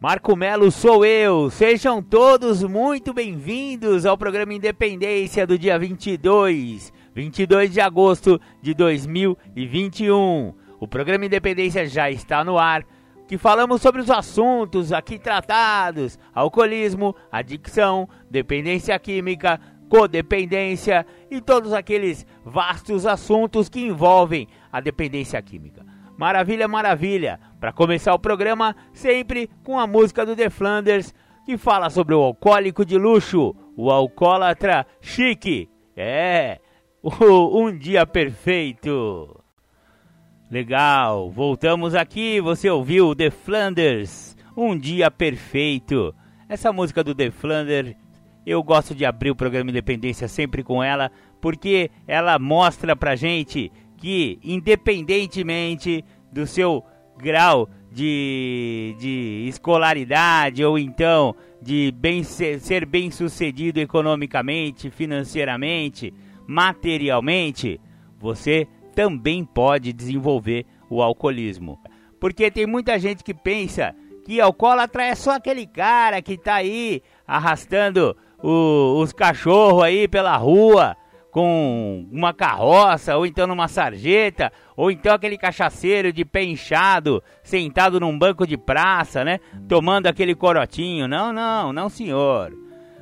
Marco Melo sou eu. Sejam todos muito bem-vindos ao programa Independência do dia 22, 22 de agosto de 2021. O programa Independência já está no ar, que falamos sobre os assuntos aqui tratados: alcoolismo, adicção, dependência química, codependência e todos aqueles vastos assuntos que envolvem a dependência química. Maravilha, maravilha! Para começar o programa, sempre com a música do The Flanders, que fala sobre o alcoólico de luxo, o alcoólatra chique. É, um dia perfeito. Legal, voltamos aqui. Você ouviu The Flanders, um dia perfeito. Essa música do The Flanders, eu gosto de abrir o programa Independência sempre com ela, porque ela mostra pra gente que, independentemente do seu grau de, de escolaridade ou então de bem ser, ser bem sucedido economicamente, financeiramente, materialmente, você também pode desenvolver o alcoolismo. Porque tem muita gente que pensa que alcoólatra é só aquele cara que está aí arrastando o, os cachorros aí pela rua com uma carroça, ou então numa sarjeta, ou então aquele cachaceiro de pé inchado, sentado num banco de praça, né? Tomando aquele corotinho. Não, não, não, senhor.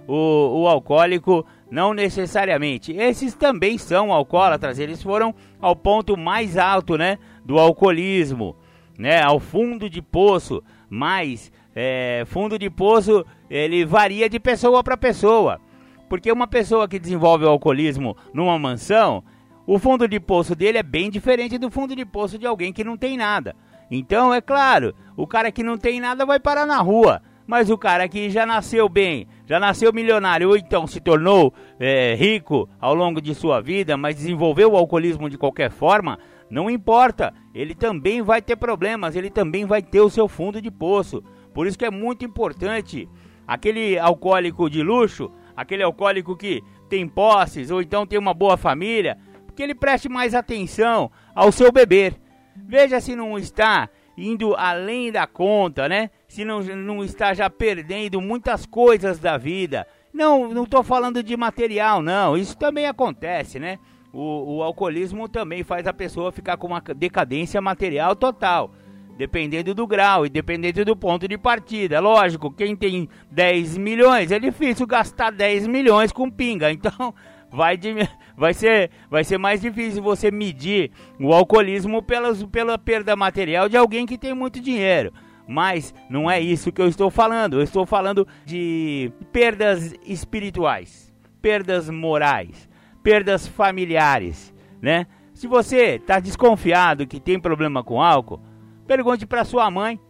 O, o alcoólico, não necessariamente. Esses também são alcoólatras, eles foram ao ponto mais alto, né? Do alcoolismo, né? Ao fundo de poço. Mas, é, fundo de poço, ele varia de pessoa para pessoa. Porque uma pessoa que desenvolve o alcoolismo numa mansão, o fundo de poço dele é bem diferente do fundo de poço de alguém que não tem nada. Então, é claro, o cara que não tem nada vai parar na rua. Mas o cara que já nasceu bem, já nasceu milionário, ou então se tornou é, rico ao longo de sua vida, mas desenvolveu o alcoolismo de qualquer forma, não importa, ele também vai ter problemas, ele também vai ter o seu fundo de poço. Por isso que é muito importante aquele alcoólico de luxo aquele alcoólico que tem posses ou então tem uma boa família, que ele preste mais atenção ao seu beber. Veja se não está indo além da conta, né? Se não, não está já perdendo muitas coisas da vida. Não, não estou falando de material, não. Isso também acontece, né? O, o alcoolismo também faz a pessoa ficar com uma decadência material total dependendo do grau e dependendo do ponto de partida. Lógico, quem tem 10 milhões é difícil gastar 10 milhões com pinga, então vai, de, vai, ser, vai ser mais difícil você medir o alcoolismo pelas, pela perda material de alguém que tem muito dinheiro. Mas não é isso que eu estou falando, eu estou falando de perdas espirituais, perdas morais, perdas familiares, né? Se você está desconfiado que tem problema com álcool, Pergunte para sua mãe,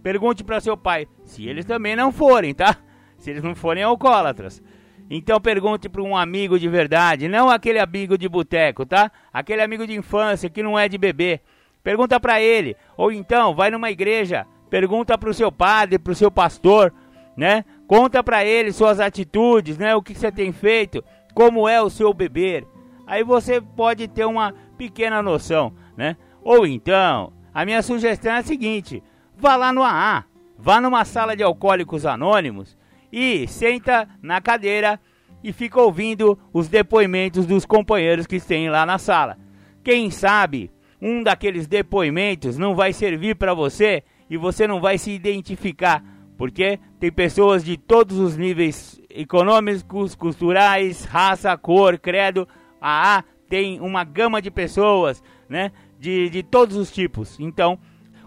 pergunte para seu pai, se eles também não forem, tá? Se eles não forem alcoólatras. Então pergunte para um amigo de verdade, não aquele amigo de boteco, tá? Aquele amigo de infância que não é de bebê. Pergunta para ele, ou então vai numa igreja, pergunta para o seu padre, para o seu pastor, né? Conta para ele suas atitudes, né? O que você tem feito, como é o seu beber. Aí você pode ter uma pequena noção, né? Ou então, a minha sugestão é a seguinte: vá lá no AA, vá numa sala de alcoólicos anônimos e senta na cadeira e fica ouvindo os depoimentos dos companheiros que têm lá na sala. Quem sabe um daqueles depoimentos não vai servir para você e você não vai se identificar, porque tem pessoas de todos os níveis econômicos, culturais, raça, cor, credo. A AA tem uma gama de pessoas, né? De, de todos os tipos. Então,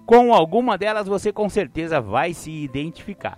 com alguma delas você com certeza vai se identificar.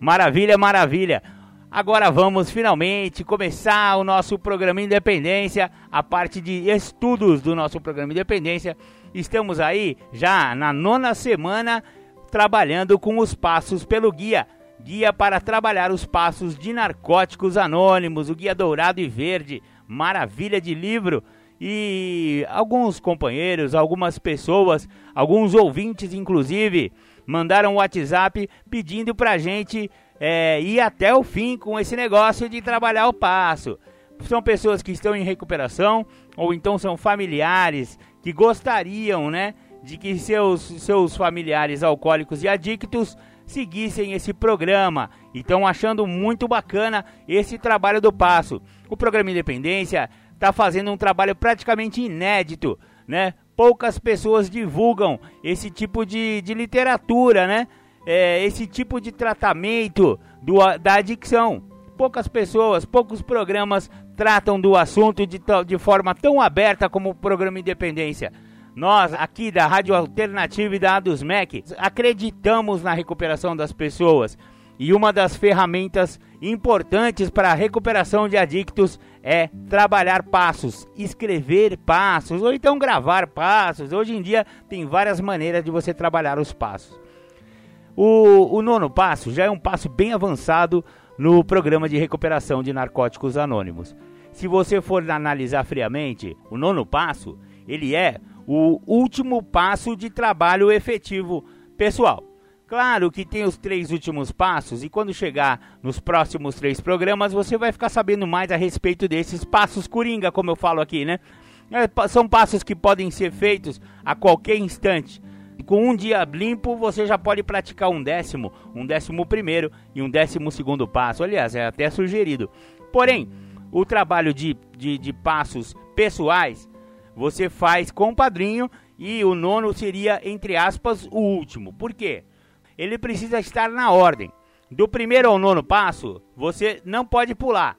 Maravilha, maravilha. Agora vamos finalmente começar o nosso programa Independência, a parte de estudos do nosso programa Independência. Estamos aí já na nona semana trabalhando com os passos pelo guia guia para trabalhar os passos de narcóticos anônimos, o guia dourado e verde, maravilha de livro. E alguns companheiros, algumas pessoas, alguns ouvintes inclusive, mandaram um WhatsApp pedindo pra gente é, ir até o fim com esse negócio de trabalhar o passo. São pessoas que estão em recuperação ou então são familiares que gostariam, né, de que seus, seus familiares alcoólicos e adictos seguissem esse programa. Estão achando muito bacana esse trabalho do passo. O programa Independência está fazendo um trabalho praticamente inédito, né? Poucas pessoas divulgam esse tipo de, de literatura, né? É, esse tipo de tratamento do, da adicção. Poucas pessoas, poucos programas tratam do assunto de, de forma tão aberta como o programa Independência. Nós, aqui da Rádio Alternativa e da ADUSMEC, acreditamos na recuperação das pessoas. E uma das ferramentas importantes para a recuperação de adictos é trabalhar passos, escrever passos ou então gravar passos. Hoje em dia tem várias maneiras de você trabalhar os passos. O, o nono passo já é um passo bem avançado no programa de recuperação de narcóticos anônimos. Se você for analisar friamente, o nono passo, ele é o último passo de trabalho efetivo pessoal. Claro que tem os três últimos passos e quando chegar nos próximos três programas você vai ficar sabendo mais a respeito desses passos coringa, como eu falo aqui, né? É, são passos que podem ser feitos a qualquer instante. Com um dia limpo você já pode praticar um décimo, um décimo primeiro e um décimo segundo passo. Aliás, é até sugerido. Porém, o trabalho de, de, de passos pessoais você faz com o padrinho e o nono seria, entre aspas, o último. Por quê? Ele precisa estar na ordem. Do primeiro ao nono passo, você não pode pular.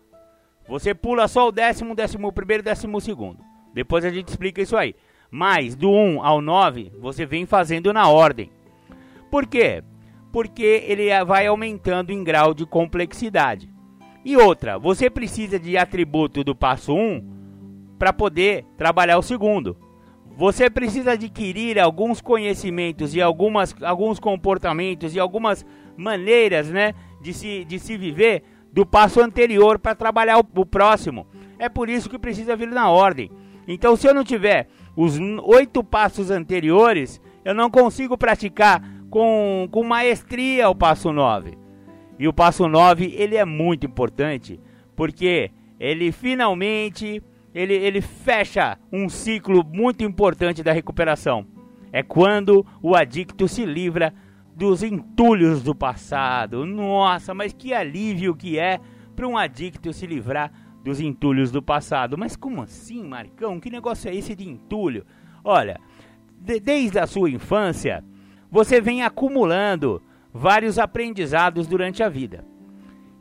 Você pula só o décimo, décimo primeiro décimo segundo. Depois a gente explica isso aí. Mas do 1 ao 9, você vem fazendo na ordem. Por quê? Porque ele vai aumentando em grau de complexidade. E outra, você precisa de atributo do passo 1 para poder trabalhar o segundo. Você precisa adquirir alguns conhecimentos e algumas, alguns comportamentos e algumas maneiras né, de, se, de se viver do passo anterior para trabalhar o, o, próximo. É por isso que precisa vir na ordem. Então, se eu não tiver os oito passos anteriores, eu não consigo praticar com, com maestria o passo 9. E o passo 9 ele é muito importante, porque ele finalmente ele, ele fecha um ciclo muito importante da recuperação. É quando o adicto se livra dos entulhos do passado. Nossa, mas que alívio que é para um adicto se livrar dos entulhos do passado. Mas como assim, Marcão? Que negócio é esse de entulho? Olha, de, desde a sua infância, você vem acumulando vários aprendizados durante a vida.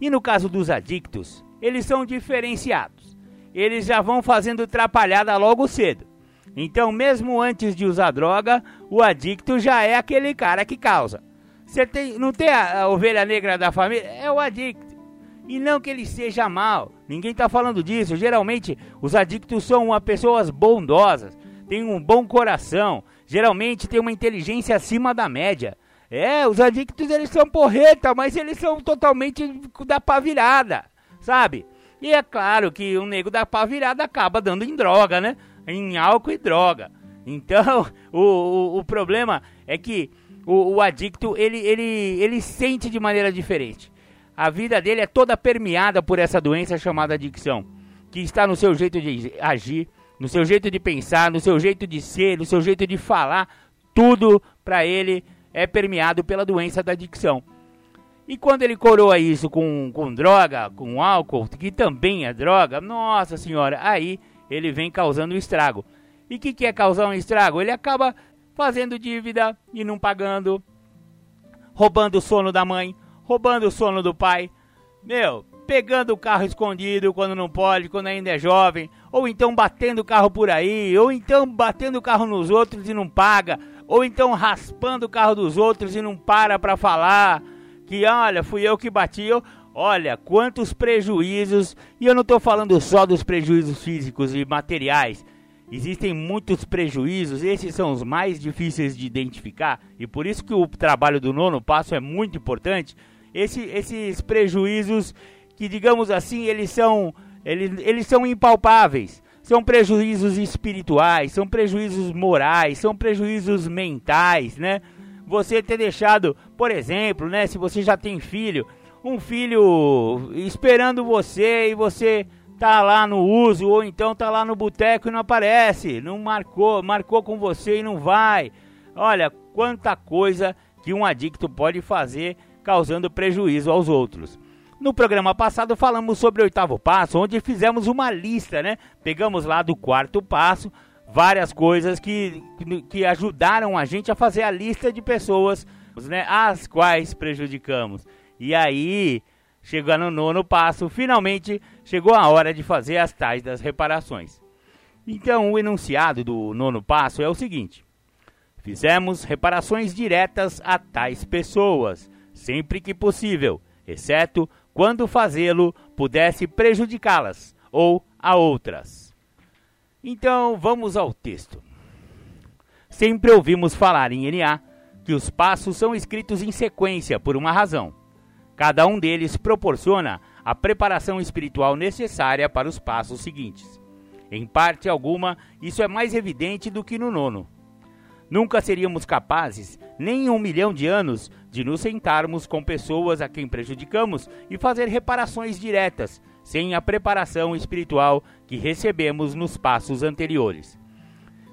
E no caso dos adictos, eles são diferenciados eles já vão fazendo trapalhada logo cedo. Então, mesmo antes de usar droga, o adicto já é aquele cara que causa. Você tem, não tem a, a ovelha negra da família? É o adicto. E não que ele seja mal. Ninguém está falando disso. Geralmente, os adictos são uma pessoas bondosas, têm um bom coração, geralmente têm uma inteligência acima da média. É, os adictos eles são porreta, mas eles são totalmente da pavilhada, sabe? E é claro que o nego da pá virada acaba dando em droga, né? Em álcool e droga. Então, o, o, o problema é que o, o adicto, ele, ele, ele sente de maneira diferente. A vida dele é toda permeada por essa doença chamada adicção, que está no seu jeito de agir, no seu jeito de pensar, no seu jeito de ser, no seu jeito de falar, tudo para ele é permeado pela doença da adicção. E quando ele coroa isso com, com droga, com álcool, que também é droga, nossa senhora, aí ele vem causando estrago. E o que, que é causar um estrago? Ele acaba fazendo dívida e não pagando, roubando o sono da mãe, roubando o sono do pai, meu, pegando o carro escondido quando não pode, quando ainda é jovem, ou então batendo o carro por aí, ou então batendo o carro nos outros e não paga, ou então raspando o carro dos outros e não para para falar que olha, fui eu que bati, eu, olha, quantos prejuízos, e eu não estou falando só dos prejuízos físicos e materiais, existem muitos prejuízos, esses são os mais difíceis de identificar, e por isso que o trabalho do nono passo é muito importante, esse, esses prejuízos que, digamos assim, eles são, eles, eles são impalpáveis. São prejuízos espirituais, são prejuízos morais, são prejuízos mentais, né? Você ter deixado, por exemplo, né, se você já tem filho, um filho esperando você e você tá lá no uso ou então tá lá no boteco e não aparece, não marcou, marcou com você e não vai. Olha, quanta coisa que um adicto pode fazer causando prejuízo aos outros. No programa passado falamos sobre o oitavo passo, onde fizemos uma lista, né? Pegamos lá do quarto passo várias coisas que, que ajudaram a gente a fazer a lista de pessoas né, as quais prejudicamos. E aí, chegando no nono passo, finalmente chegou a hora de fazer as tais das reparações. Então, o enunciado do nono passo é o seguinte: Fizemos reparações diretas a tais pessoas, sempre que possível, exceto quando fazê-lo pudesse prejudicá-las ou a outras. Então, vamos ao texto. Sempre ouvimos falar em NA que os passos são escritos em sequência por uma razão. Cada um deles proporciona a preparação espiritual necessária para os passos seguintes. Em parte alguma, isso é mais evidente do que no nono. Nunca seríamos capazes, nem em um milhão de anos, de nos sentarmos com pessoas a quem prejudicamos e fazer reparações diretas, sem a preparação espiritual que recebemos nos passos anteriores.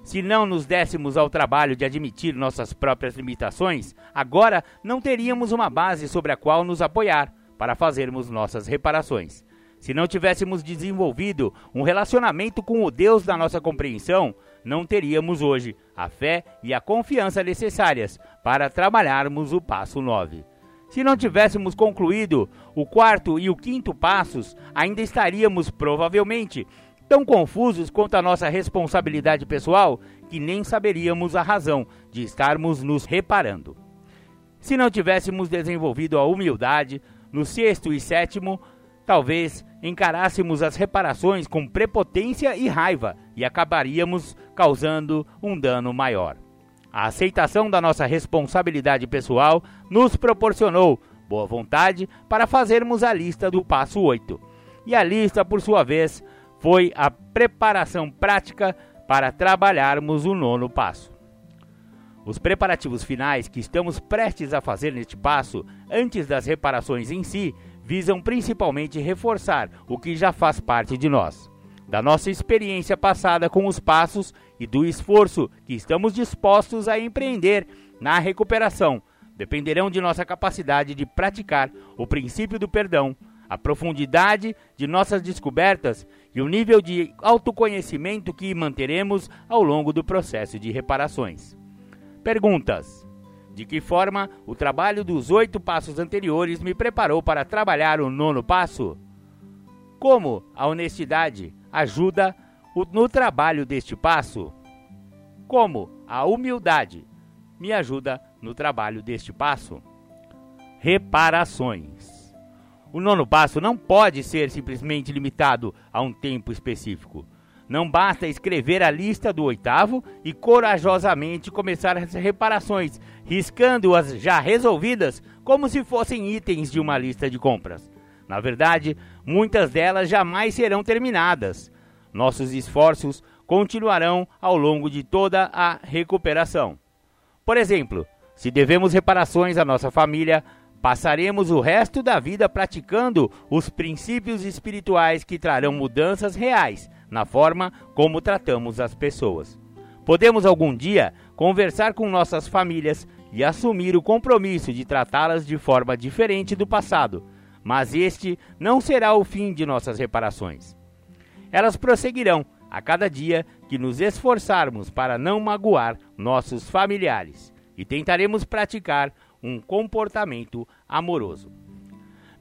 Se não nos dessemos ao trabalho de admitir nossas próprias limitações, agora não teríamos uma base sobre a qual nos apoiar para fazermos nossas reparações. Se não tivéssemos desenvolvido um relacionamento com o Deus da nossa compreensão, não teríamos hoje a fé e a confiança necessárias para trabalharmos o passo 9. Se não tivéssemos concluído o quarto e o quinto passos, ainda estaríamos provavelmente tão confusos quanto a nossa responsabilidade pessoal que nem saberíamos a razão de estarmos nos reparando. Se não tivéssemos desenvolvido a humildade, no sexto e sétimo, talvez encarássemos as reparações com prepotência e raiva e acabaríamos causando um dano maior. A aceitação da nossa responsabilidade pessoal nos proporcionou boa vontade para fazermos a lista do passo 8. E a lista, por sua vez, foi a preparação prática para trabalharmos o nono passo. Os preparativos finais que estamos prestes a fazer neste passo, antes das reparações em si, visam principalmente reforçar o que já faz parte de nós, da nossa experiência passada com os passos e do esforço que estamos dispostos a empreender na recuperação. Dependerão de nossa capacidade de praticar o princípio do perdão a profundidade de nossas descobertas e o nível de autoconhecimento que manteremos ao longo do processo de reparações. Perguntas: De que forma o trabalho dos oito passos anteriores me preparou para trabalhar o nono passo? Como a honestidade ajuda no trabalho deste passo? Como a humildade me ajuda no trabalho deste passo? Reparações. O nono passo não pode ser simplesmente limitado a um tempo específico. Não basta escrever a lista do oitavo e corajosamente começar as reparações, riscando-as já resolvidas como se fossem itens de uma lista de compras. Na verdade, muitas delas jamais serão terminadas. Nossos esforços continuarão ao longo de toda a recuperação. Por exemplo, se devemos reparações à nossa família, Passaremos o resto da vida praticando os princípios espirituais que trarão mudanças reais na forma como tratamos as pessoas. Podemos algum dia conversar com nossas famílias e assumir o compromisso de tratá-las de forma diferente do passado, mas este não será o fim de nossas reparações. Elas prosseguirão a cada dia que nos esforçarmos para não magoar nossos familiares e tentaremos praticar um comportamento amoroso.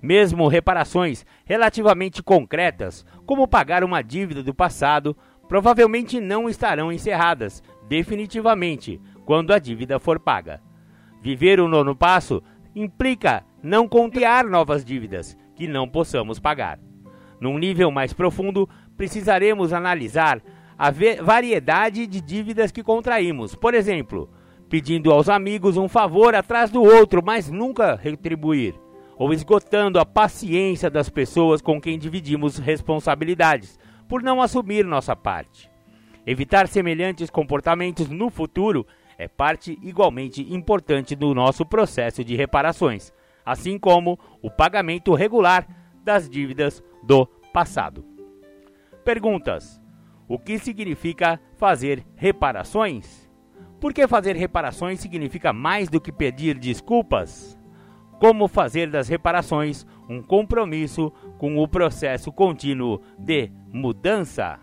Mesmo reparações relativamente concretas, como pagar uma dívida do passado, provavelmente não estarão encerradas definitivamente quando a dívida for paga. Viver o nono passo implica não contear novas dívidas que não possamos pagar. Num nível mais profundo, precisaremos analisar a variedade de dívidas que contraímos. Por exemplo, pedindo aos amigos um favor atrás do outro, mas nunca retribuir. ou esgotando a paciência das pessoas com quem dividimos responsabilidades, por não assumir nossa parte. Evitar semelhantes comportamentos no futuro é parte igualmente importante do nosso processo de reparações, assim como o pagamento regular das dívidas do passado. Perguntas: O que significa fazer reparações? Por que fazer reparações significa mais do que pedir desculpas? Como fazer das reparações um compromisso com o processo contínuo de mudança?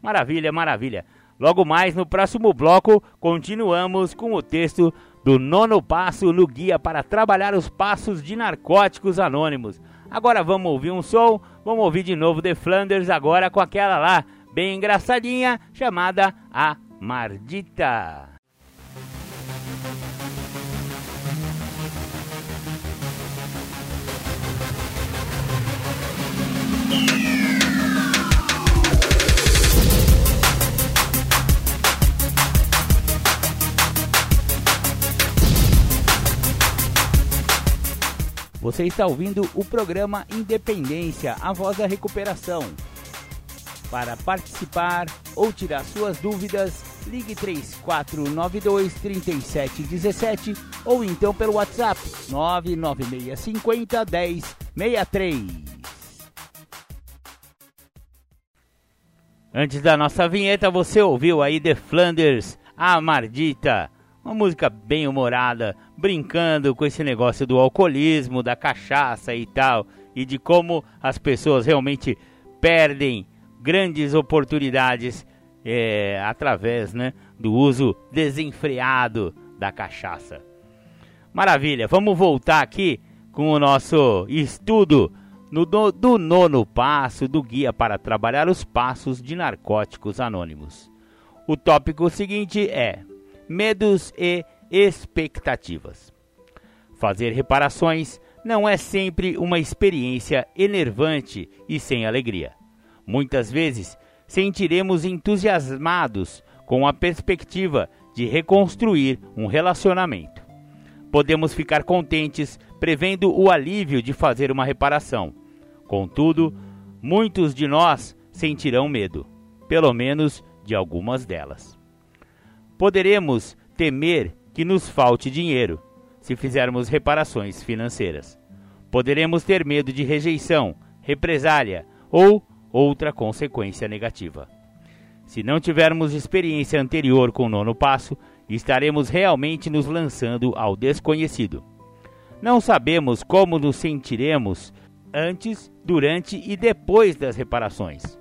Maravilha, maravilha. Logo mais no próximo bloco, continuamos com o texto do nono passo no guia para trabalhar os passos de narcóticos anônimos. Agora vamos ouvir um som, vamos ouvir de novo The Flanders agora com aquela lá, bem engraçadinha, chamada A Mardita. Você está ouvindo o programa Independência, a voz da recuperação. Para participar ou tirar suas dúvidas, ligue 3492 3717 ou então pelo WhatsApp 99650 1063. Antes da nossa vinheta, você ouviu aí The Flanders, a Mardita uma música bem humorada, brincando com esse negócio do alcoolismo, da cachaça e tal, e de como as pessoas realmente perdem grandes oportunidades é, através né, do uso desenfreado da cachaça. Maravilha, vamos voltar aqui com o nosso estudo no, do, do nono passo do Guia para Trabalhar os Passos de Narcóticos Anônimos. O tópico seguinte é medos e expectativas. Fazer reparações não é sempre uma experiência enervante e sem alegria. Muitas vezes sentiremos entusiasmados com a perspectiva de reconstruir um relacionamento. Podemos ficar contentes prevendo o alívio de fazer uma reparação. Contudo, muitos de nós sentirão medo, pelo menos de algumas delas. Poderemos temer que nos falte dinheiro se fizermos reparações financeiras. Poderemos ter medo de rejeição, represália ou outra consequência negativa. Se não tivermos experiência anterior com o nono passo, estaremos realmente nos lançando ao desconhecido. Não sabemos como nos sentiremos antes, durante e depois das reparações.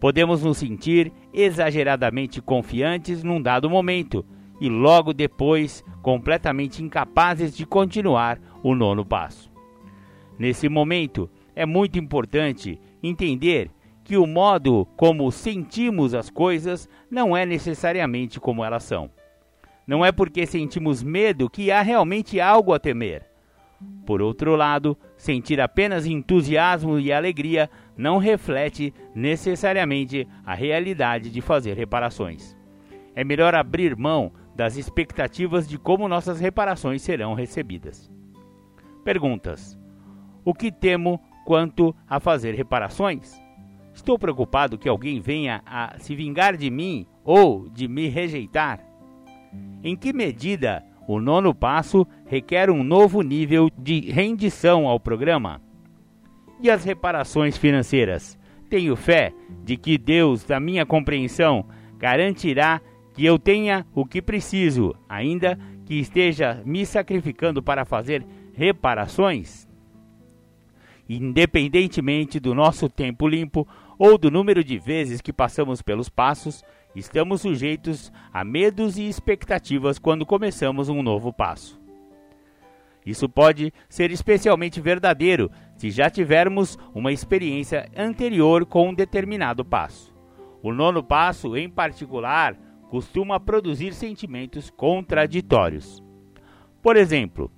Podemos nos sentir exageradamente confiantes num dado momento e logo depois completamente incapazes de continuar o nono passo. Nesse momento, é muito importante entender que o modo como sentimos as coisas não é necessariamente como elas são. Não é porque sentimos medo que há realmente algo a temer. Por outro lado, sentir apenas entusiasmo e alegria não reflete necessariamente a realidade de fazer reparações. É melhor abrir mão das expectativas de como nossas reparações serão recebidas. Perguntas: O que temo quanto a fazer reparações? Estou preocupado que alguém venha a se vingar de mim ou de me rejeitar? Em que medida o nono passo requer um novo nível de rendição ao programa? E as reparações financeiras? Tenho fé de que Deus, da minha compreensão, garantirá que eu tenha o que preciso, ainda que esteja me sacrificando para fazer reparações? Independentemente do nosso tempo limpo ou do número de vezes que passamos pelos passos, estamos sujeitos a medos e expectativas quando começamos um novo passo. Isso pode ser especialmente verdadeiro se já tivermos uma experiência anterior com um determinado passo. O nono passo, em particular, costuma produzir sentimentos contraditórios. Por exemplo,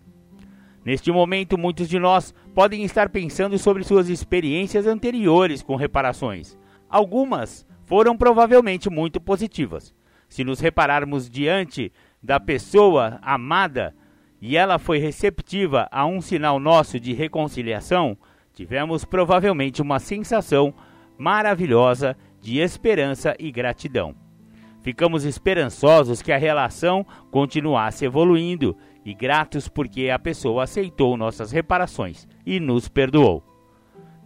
neste momento, muitos de nós podem estar pensando sobre suas experiências anteriores com reparações. Algumas foram provavelmente muito positivas. Se nos repararmos diante da pessoa amada e ela foi receptiva a um sinal nosso de reconciliação, tivemos provavelmente uma sensação maravilhosa de esperança e gratidão. Ficamos esperançosos que a relação continuasse evoluindo e gratos porque a pessoa aceitou nossas reparações e nos perdoou.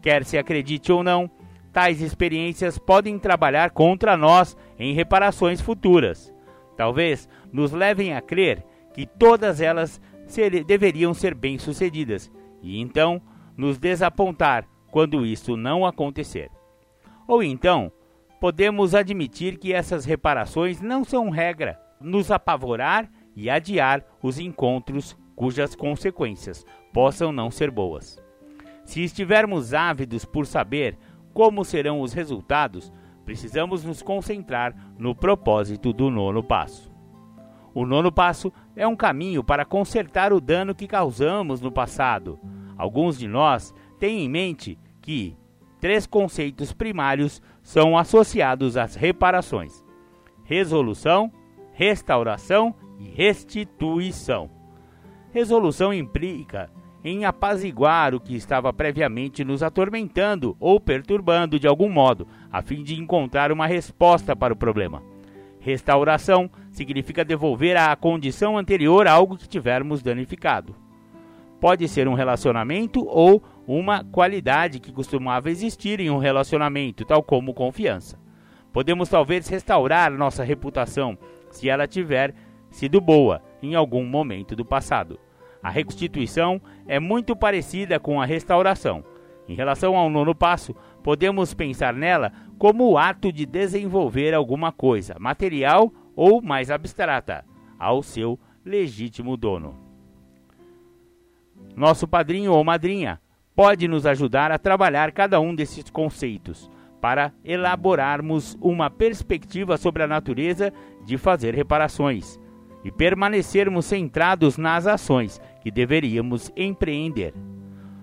Quer se acredite ou não, tais experiências podem trabalhar contra nós em reparações futuras. Talvez nos levem a crer que todas elas ser, deveriam ser bem-sucedidas e então nos desapontar quando isso não acontecer. Ou então, podemos admitir que essas reparações não são regra, nos apavorar e adiar os encontros cujas consequências possam não ser boas. Se estivermos ávidos por saber como serão os resultados, precisamos nos concentrar no propósito do nono passo. O nono passo é um caminho para consertar o dano que causamos no passado. Alguns de nós têm em mente que três conceitos primários são associados às reparações: resolução, restauração e restituição. Resolução implica em apaziguar o que estava previamente nos atormentando ou perturbando de algum modo, a fim de encontrar uma resposta para o problema. Restauração significa devolver à condição anterior algo que tivermos danificado. Pode ser um relacionamento ou uma qualidade que costumava existir em um relacionamento, tal como confiança. Podemos talvez restaurar nossa reputação se ela tiver sido boa em algum momento do passado. A reconstituição é muito parecida com a restauração. Em relação ao nono passo, podemos pensar nela como o ato de desenvolver alguma coisa, material ou mais abstrata, ao seu legítimo dono. Nosso padrinho ou madrinha pode nos ajudar a trabalhar cada um desses conceitos para elaborarmos uma perspectiva sobre a natureza de fazer reparações e permanecermos centrados nas ações que deveríamos empreender.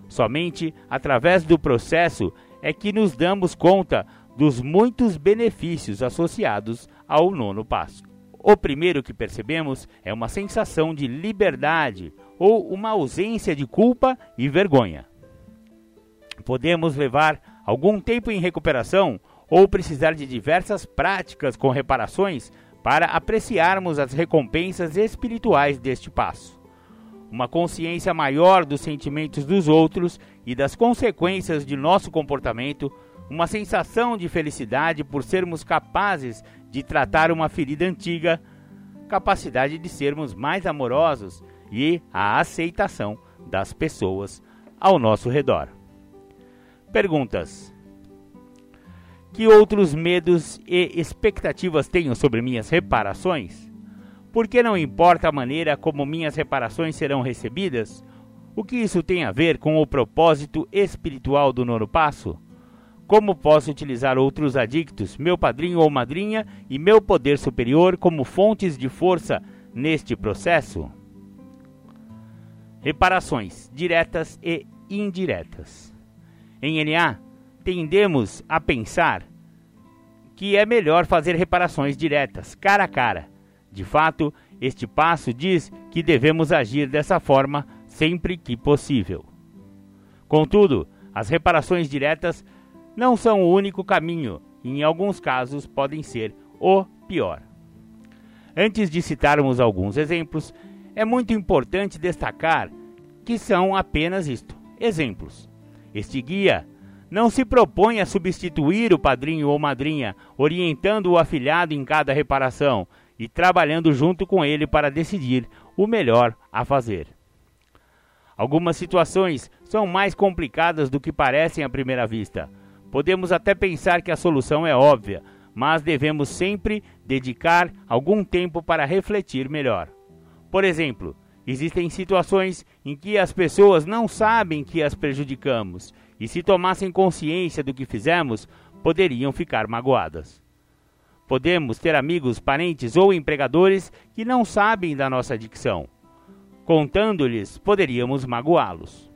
Somente através do processo é que nos damos conta dos muitos benefícios associados ao nono passo. O primeiro que percebemos é uma sensação de liberdade ou uma ausência de culpa e vergonha. Podemos levar algum tempo em recuperação ou precisar de diversas práticas com reparações para apreciarmos as recompensas espirituais deste passo. Uma consciência maior dos sentimentos dos outros e das consequências de nosso comportamento, uma sensação de felicidade por sermos capazes de tratar uma ferida antiga, capacidade de sermos mais amorosos e a aceitação das pessoas ao nosso redor. Perguntas: que outros medos e expectativas tenho sobre minhas reparações? Por que não importa a maneira como minhas reparações serão recebidas? O que isso tem a ver com o propósito espiritual do nono passo? Como posso utilizar outros adictos, meu padrinho ou madrinha e meu poder superior como fontes de força neste processo? Reparações diretas e indiretas. Em NA, tendemos a pensar que é melhor fazer reparações diretas, cara a cara. De fato, este passo diz que devemos agir dessa forma sempre que possível. Contudo, as reparações diretas não são o único caminho e, em alguns casos, podem ser o pior. Antes de citarmos alguns exemplos, é muito importante destacar que são apenas isto: exemplos. Este guia não se propõe a substituir o padrinho ou madrinha, orientando o afilhado em cada reparação e trabalhando junto com ele para decidir o melhor a fazer. Algumas situações são mais complicadas do que parecem à primeira vista. Podemos até pensar que a solução é óbvia, mas devemos sempre dedicar algum tempo para refletir melhor. Por exemplo, existem situações em que as pessoas não sabem que as prejudicamos e se tomassem consciência do que fizemos, poderiam ficar magoadas. Podemos ter amigos, parentes ou empregadores que não sabem da nossa adicção. Contando-lhes, poderíamos magoá-los.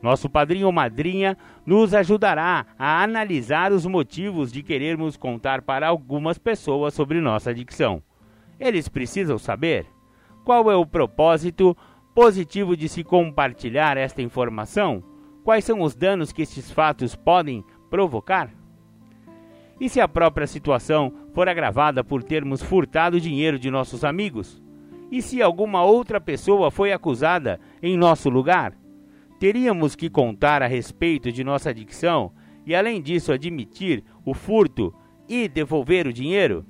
Nosso padrinho ou madrinha nos ajudará a analisar os motivos de querermos contar para algumas pessoas sobre nossa adicção. Eles precisam saber qual é o propósito positivo de se compartilhar esta informação? Quais são os danos que estes fatos podem provocar? E se a própria situação for agravada por termos furtado dinheiro de nossos amigos? E se alguma outra pessoa foi acusada em nosso lugar? Teríamos que contar a respeito de nossa adicção e, além disso, admitir o furto e devolver o dinheiro?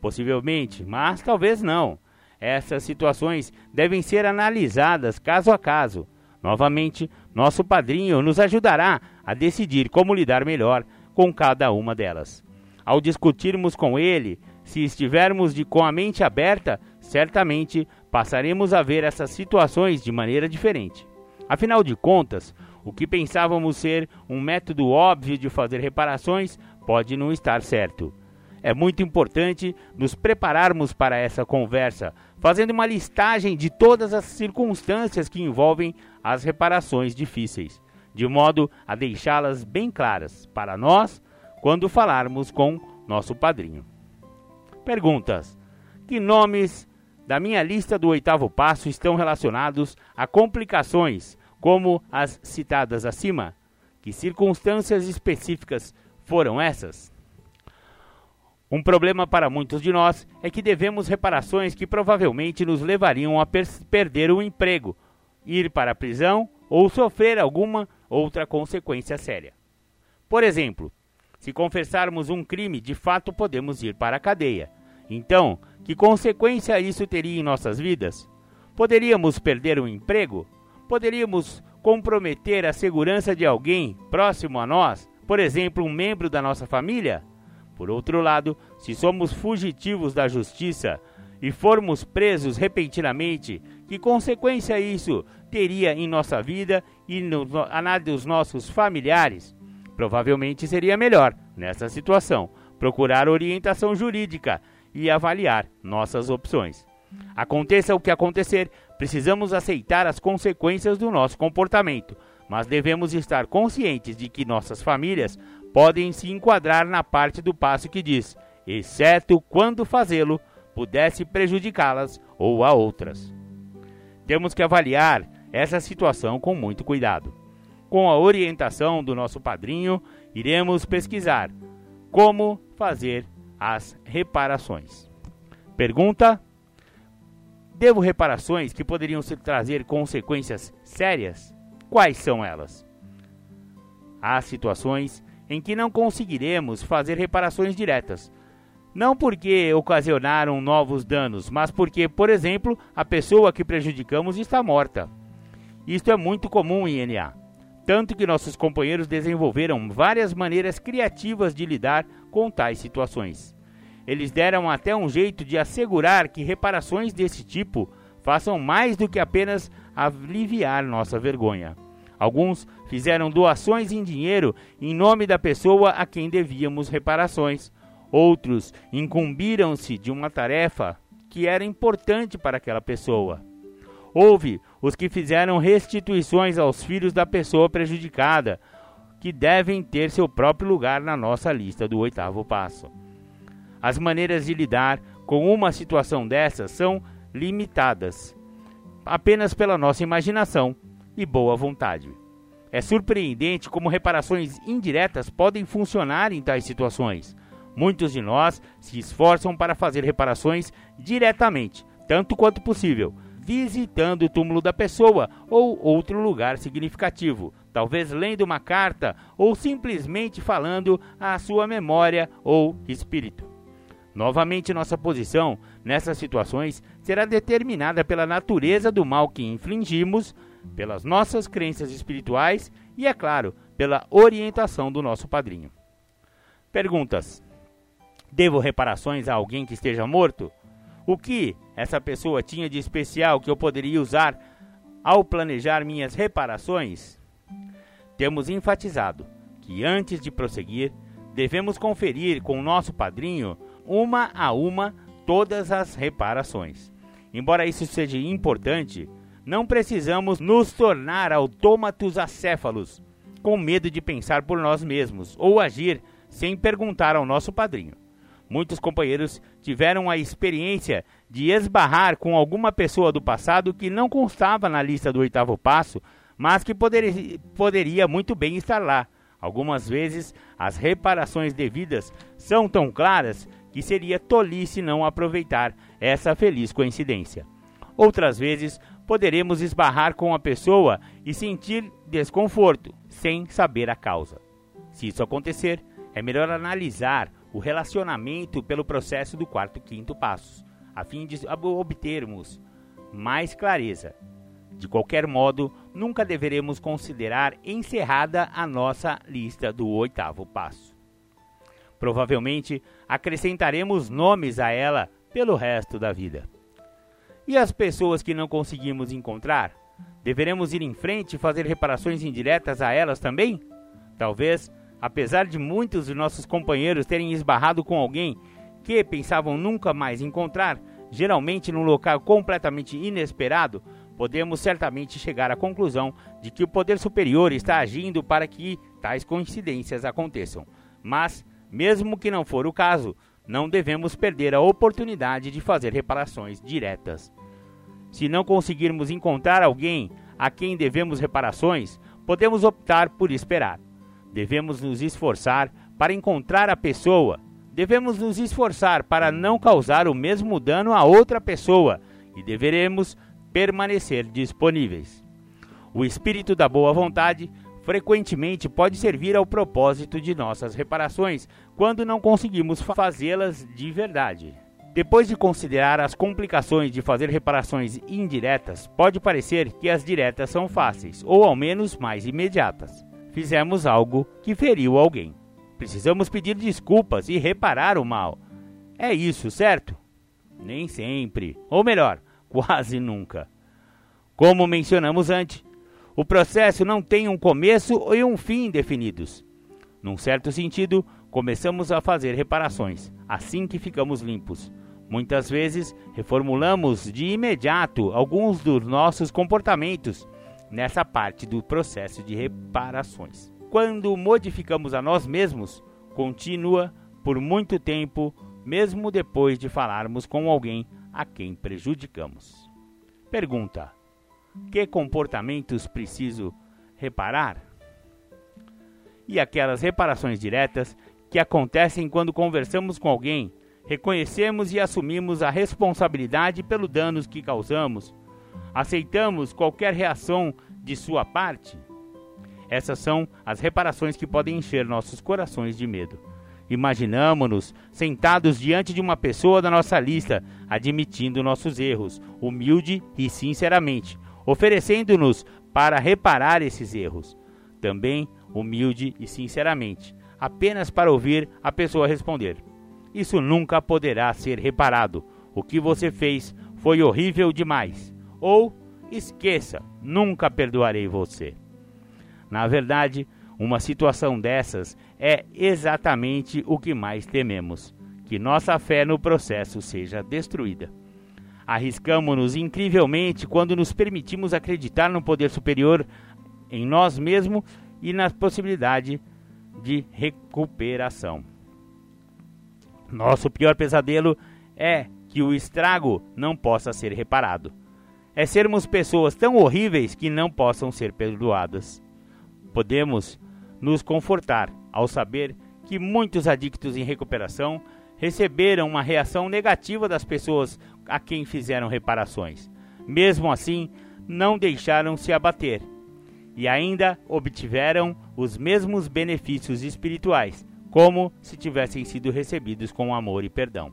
Possivelmente, mas talvez não. Essas situações devem ser analisadas caso a caso. Novamente, nosso padrinho nos ajudará a decidir como lidar melhor com cada uma delas. Ao discutirmos com ele, se estivermos de, com a mente aberta, certamente passaremos a ver essas situações de maneira diferente. Afinal de contas, o que pensávamos ser um método óbvio de fazer reparações pode não estar certo. É muito importante nos prepararmos para essa conversa, fazendo uma listagem de todas as circunstâncias que envolvem as reparações difíceis, de modo a deixá-las bem claras para nós quando falarmos com nosso padrinho. Perguntas: Que nomes da minha lista do oitavo passo estão relacionados a complicações como as citadas acima? Que circunstâncias específicas foram essas? Um problema para muitos de nós é que devemos reparações que provavelmente nos levariam a per perder o emprego, ir para a prisão ou sofrer alguma outra consequência séria. Por exemplo, se confessarmos um crime, de fato podemos ir para a cadeia. Então, que consequência isso teria em nossas vidas? Poderíamos perder o emprego? Poderíamos comprometer a segurança de alguém próximo a nós, por exemplo, um membro da nossa família? Por outro lado, se somos fugitivos da justiça e formos presos repentinamente, que consequência isso teria em nossa vida e no, na dos nossos familiares? Provavelmente seria melhor, nessa situação, procurar orientação jurídica e avaliar nossas opções. Aconteça o que acontecer, precisamos aceitar as consequências do nosso comportamento, mas devemos estar conscientes de que nossas famílias podem se enquadrar na parte do passo que diz, exceto quando fazê-lo pudesse prejudicá-las ou a outras. Temos que avaliar essa situação com muito cuidado. Com a orientação do nosso padrinho, iremos pesquisar como fazer as reparações. Pergunta: Devo reparações que poderiam trazer consequências sérias? Quais são elas? Há situações em que não conseguiremos fazer reparações diretas. Não porque ocasionaram novos danos, mas porque, por exemplo, a pessoa que prejudicamos está morta. Isto é muito comum em NA, tanto que nossos companheiros desenvolveram várias maneiras criativas de lidar com tais situações. Eles deram até um jeito de assegurar que reparações desse tipo façam mais do que apenas aliviar nossa vergonha. Alguns fizeram doações em dinheiro em nome da pessoa a quem devíamos reparações. Outros incumbiram-se de uma tarefa que era importante para aquela pessoa. Houve os que fizeram restituições aos filhos da pessoa prejudicada, que devem ter seu próprio lugar na nossa lista do oitavo passo. As maneiras de lidar com uma situação dessas são limitadas apenas pela nossa imaginação e boa vontade. É surpreendente como reparações indiretas podem funcionar em tais situações. Muitos de nós se esforçam para fazer reparações diretamente, tanto quanto possível, visitando o túmulo da pessoa ou outro lugar significativo, talvez lendo uma carta ou simplesmente falando à sua memória ou espírito. Novamente, nossa posição nessas situações será determinada pela natureza do mal que infligimos pelas nossas crenças espirituais e, é claro, pela orientação do nosso padrinho. Perguntas: Devo reparações a alguém que esteja morto? O que essa pessoa tinha de especial que eu poderia usar ao planejar minhas reparações? Temos enfatizado que antes de prosseguir, devemos conferir com o nosso padrinho uma a uma todas as reparações. Embora isso seja importante, não precisamos nos tornar autômatos acéfalos, com medo de pensar por nós mesmos ou agir sem perguntar ao nosso padrinho. Muitos companheiros tiveram a experiência de esbarrar com alguma pessoa do passado que não constava na lista do oitavo passo, mas que poderia, poderia muito bem estar lá. Algumas vezes, as reparações devidas são tão claras que seria tolice não aproveitar essa feliz coincidência. Outras vezes, poderemos esbarrar com a pessoa e sentir desconforto, sem saber a causa. Se isso acontecer, é melhor analisar o relacionamento pelo processo do quarto e quinto passos, a fim de obtermos mais clareza. De qualquer modo, nunca deveremos considerar encerrada a nossa lista do oitavo passo. Provavelmente acrescentaremos nomes a ela pelo resto da vida. E as pessoas que não conseguimos encontrar? Deveremos ir em frente e fazer reparações indiretas a elas também? Talvez Apesar de muitos de nossos companheiros terem esbarrado com alguém que pensavam nunca mais encontrar, geralmente num local completamente inesperado, podemos certamente chegar à conclusão de que o poder superior está agindo para que tais coincidências aconteçam. Mas, mesmo que não for o caso, não devemos perder a oportunidade de fazer reparações diretas. Se não conseguirmos encontrar alguém a quem devemos reparações, podemos optar por esperar. Devemos nos esforçar para encontrar a pessoa. Devemos nos esforçar para não causar o mesmo dano a outra pessoa e deveremos permanecer disponíveis. O espírito da boa vontade frequentemente pode servir ao propósito de nossas reparações quando não conseguimos fazê-las de verdade. Depois de considerar as complicações de fazer reparações indiretas, pode parecer que as diretas são fáceis, ou ao menos mais imediatas fizemos algo que feriu alguém. Precisamos pedir desculpas e reparar o mal. É isso, certo? Nem sempre. Ou melhor, quase nunca. Como mencionamos antes, o processo não tem um começo e um fim definidos. Num certo sentido, começamos a fazer reparações assim que ficamos limpos. Muitas vezes, reformulamos de imediato alguns dos nossos comportamentos nessa parte do processo de reparações. Quando modificamos a nós mesmos, continua por muito tempo, mesmo depois de falarmos com alguém a quem prejudicamos. Pergunta: Que comportamentos preciso reparar? E aquelas reparações diretas que acontecem quando conversamos com alguém, reconhecemos e assumimos a responsabilidade pelos danos que causamos Aceitamos qualquer reação de sua parte? Essas são as reparações que podem encher nossos corações de medo. Imaginamos-nos sentados diante de uma pessoa da nossa lista, admitindo nossos erros, humilde e sinceramente, oferecendo-nos para reparar esses erros. Também humilde e sinceramente, apenas para ouvir a pessoa responder: Isso nunca poderá ser reparado. O que você fez foi horrível demais ou esqueça, nunca perdoarei você. Na verdade, uma situação dessas é exatamente o que mais tememos: que nossa fé no processo seja destruída. Arriscamos-nos incrivelmente quando nos permitimos acreditar no poder superior em nós mesmos e na possibilidade de recuperação. Nosso pior pesadelo é que o estrago não possa ser reparado é sermos pessoas tão horríveis que não possam ser perdoadas. Podemos nos confortar ao saber que muitos adictos em recuperação receberam uma reação negativa das pessoas a quem fizeram reparações. Mesmo assim, não deixaram se abater e ainda obtiveram os mesmos benefícios espirituais, como se tivessem sido recebidos com amor e perdão.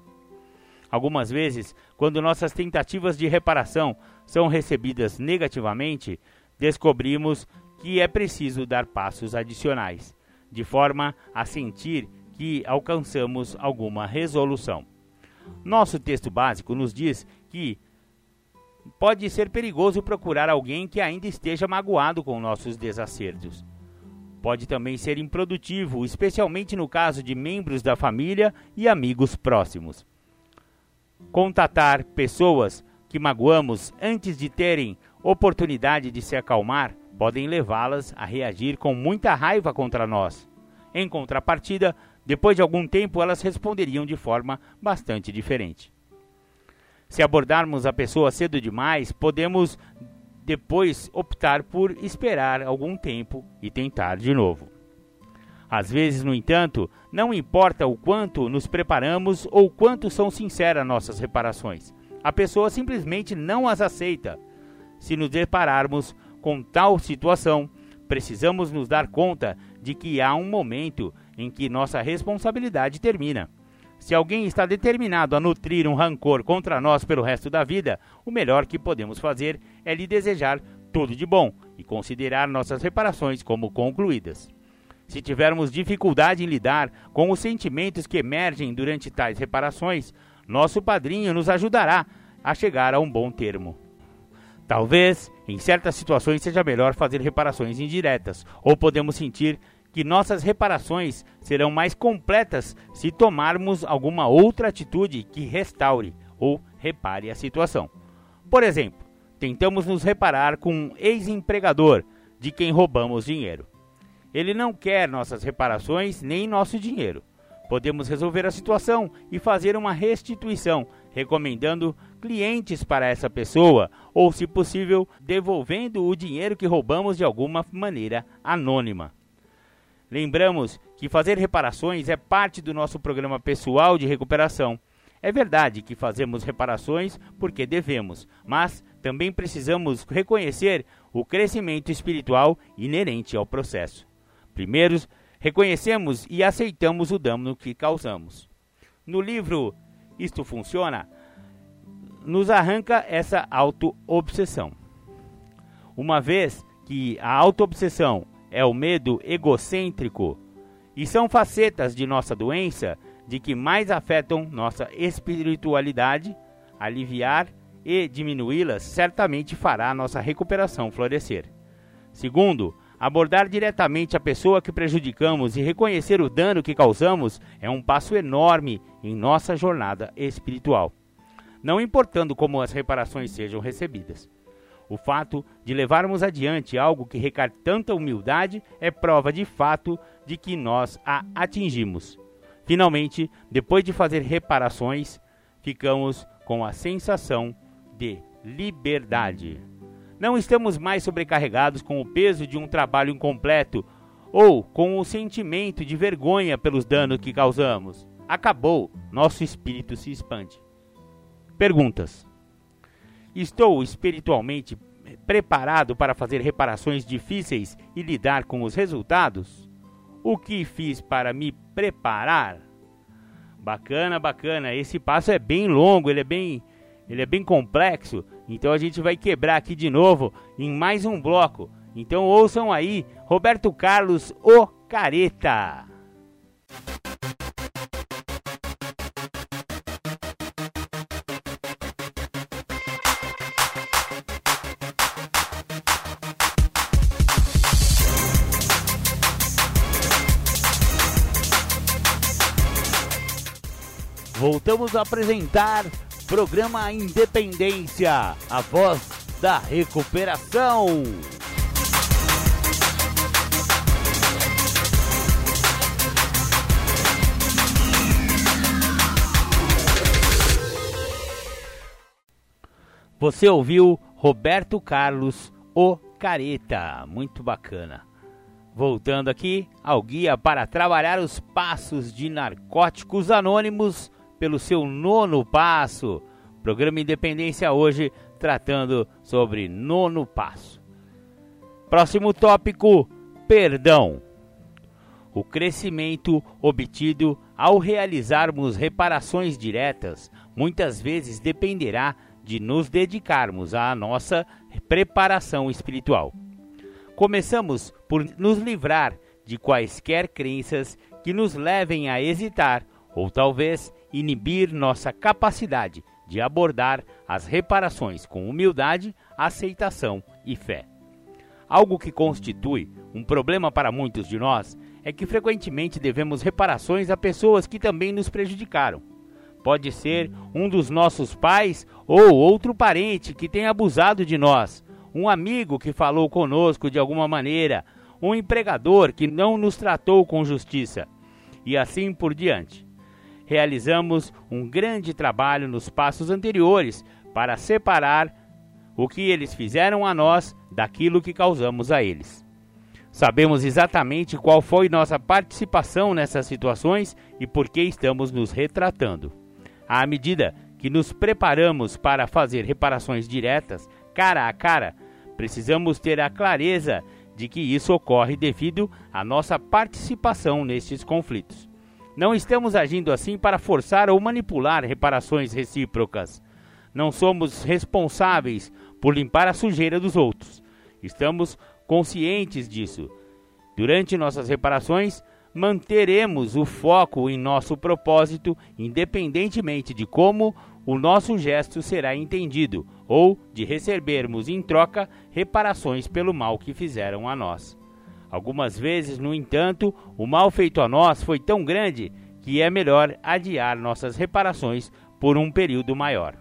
Algumas vezes, quando nossas tentativas de reparação são recebidas negativamente, descobrimos que é preciso dar passos adicionais, de forma a sentir que alcançamos alguma resolução. Nosso texto básico nos diz que pode ser perigoso procurar alguém que ainda esteja magoado com nossos desacertos. Pode também ser improdutivo, especialmente no caso de membros da família e amigos próximos contatar pessoas que magoamos antes de terem oportunidade de se acalmar podem levá-las a reagir com muita raiva contra nós. Em contrapartida, depois de algum tempo elas responderiam de forma bastante diferente. Se abordarmos a pessoa cedo demais, podemos depois optar por esperar algum tempo e tentar de novo. Às vezes, no entanto, não importa o quanto nos preparamos ou quanto são sinceras nossas reparações, a pessoa simplesmente não as aceita. Se nos depararmos com tal situação, precisamos nos dar conta de que há um momento em que nossa responsabilidade termina. Se alguém está determinado a nutrir um rancor contra nós pelo resto da vida, o melhor que podemos fazer é lhe desejar tudo de bom e considerar nossas reparações como concluídas. Se tivermos dificuldade em lidar com os sentimentos que emergem durante tais reparações, nosso padrinho nos ajudará a chegar a um bom termo. Talvez, em certas situações, seja melhor fazer reparações indiretas, ou podemos sentir que nossas reparações serão mais completas se tomarmos alguma outra atitude que restaure ou repare a situação. Por exemplo, tentamos nos reparar com um ex-empregador de quem roubamos dinheiro. Ele não quer nossas reparações nem nosso dinheiro. Podemos resolver a situação e fazer uma restituição, recomendando clientes para essa pessoa ou, se possível, devolvendo o dinheiro que roubamos de alguma maneira anônima. Lembramos que fazer reparações é parte do nosso programa pessoal de recuperação. É verdade que fazemos reparações porque devemos, mas também precisamos reconhecer o crescimento espiritual inerente ao processo. Primeiro, reconhecemos e aceitamos o dano que causamos. No livro Isto Funciona, nos arranca essa auto-obsessão. Uma vez que a auto-obsessão é o medo egocêntrico e são facetas de nossa doença de que mais afetam nossa espiritualidade, aliviar e diminuí-las certamente fará nossa recuperação florescer. Segundo, abordar diretamente a pessoa que prejudicamos e reconhecer o dano que causamos é um passo enorme em nossa jornada espiritual, não importando como as reparações sejam recebidas. O fato de levarmos adiante algo que requer tanta humildade é prova de fato de que nós a atingimos. Finalmente, depois de fazer reparações, ficamos com a sensação de liberdade. Não estamos mais sobrecarregados com o peso de um trabalho incompleto ou com o sentimento de vergonha pelos danos que causamos. Acabou, nosso espírito se expande. Perguntas: Estou espiritualmente preparado para fazer reparações difíceis e lidar com os resultados? O que fiz para me preparar? Bacana, bacana. Esse passo é bem longo, ele é bem, ele é bem complexo. Então a gente vai quebrar aqui de novo em mais um bloco. Então ouçam aí Roberto Carlos O Careta. Voltamos a apresentar programa Independência, a voz da recuperação. Você ouviu Roberto Carlos, o Careta, muito bacana. Voltando aqui ao guia para trabalhar os passos de narcóticos anônimos pelo seu nono passo. Programa Independência hoje tratando sobre nono passo. Próximo tópico: perdão. O crescimento obtido ao realizarmos reparações diretas muitas vezes dependerá de nos dedicarmos à nossa preparação espiritual. Começamos por nos livrar de quaisquer crenças que nos levem a hesitar ou talvez inibir nossa capacidade de abordar as reparações com humildade, aceitação e fé. Algo que constitui um problema para muitos de nós é que frequentemente devemos reparações a pessoas que também nos prejudicaram. Pode ser um dos nossos pais ou outro parente que tenha abusado de nós, um amigo que falou conosco de alguma maneira, um empregador que não nos tratou com justiça e assim por diante. Realizamos um grande trabalho nos passos anteriores para separar o que eles fizeram a nós daquilo que causamos a eles. Sabemos exatamente qual foi nossa participação nessas situações e por que estamos nos retratando. À medida que nos preparamos para fazer reparações diretas, cara a cara, precisamos ter a clareza de que isso ocorre devido à nossa participação nestes conflitos. Não estamos agindo assim para forçar ou manipular reparações recíprocas. Não somos responsáveis por limpar a sujeira dos outros. Estamos conscientes disso. Durante nossas reparações, manteremos o foco em nosso propósito, independentemente de como o nosso gesto será entendido ou de recebermos em troca reparações pelo mal que fizeram a nós. Algumas vezes, no entanto, o mal feito a nós foi tão grande que é melhor adiar nossas reparações por um período maior.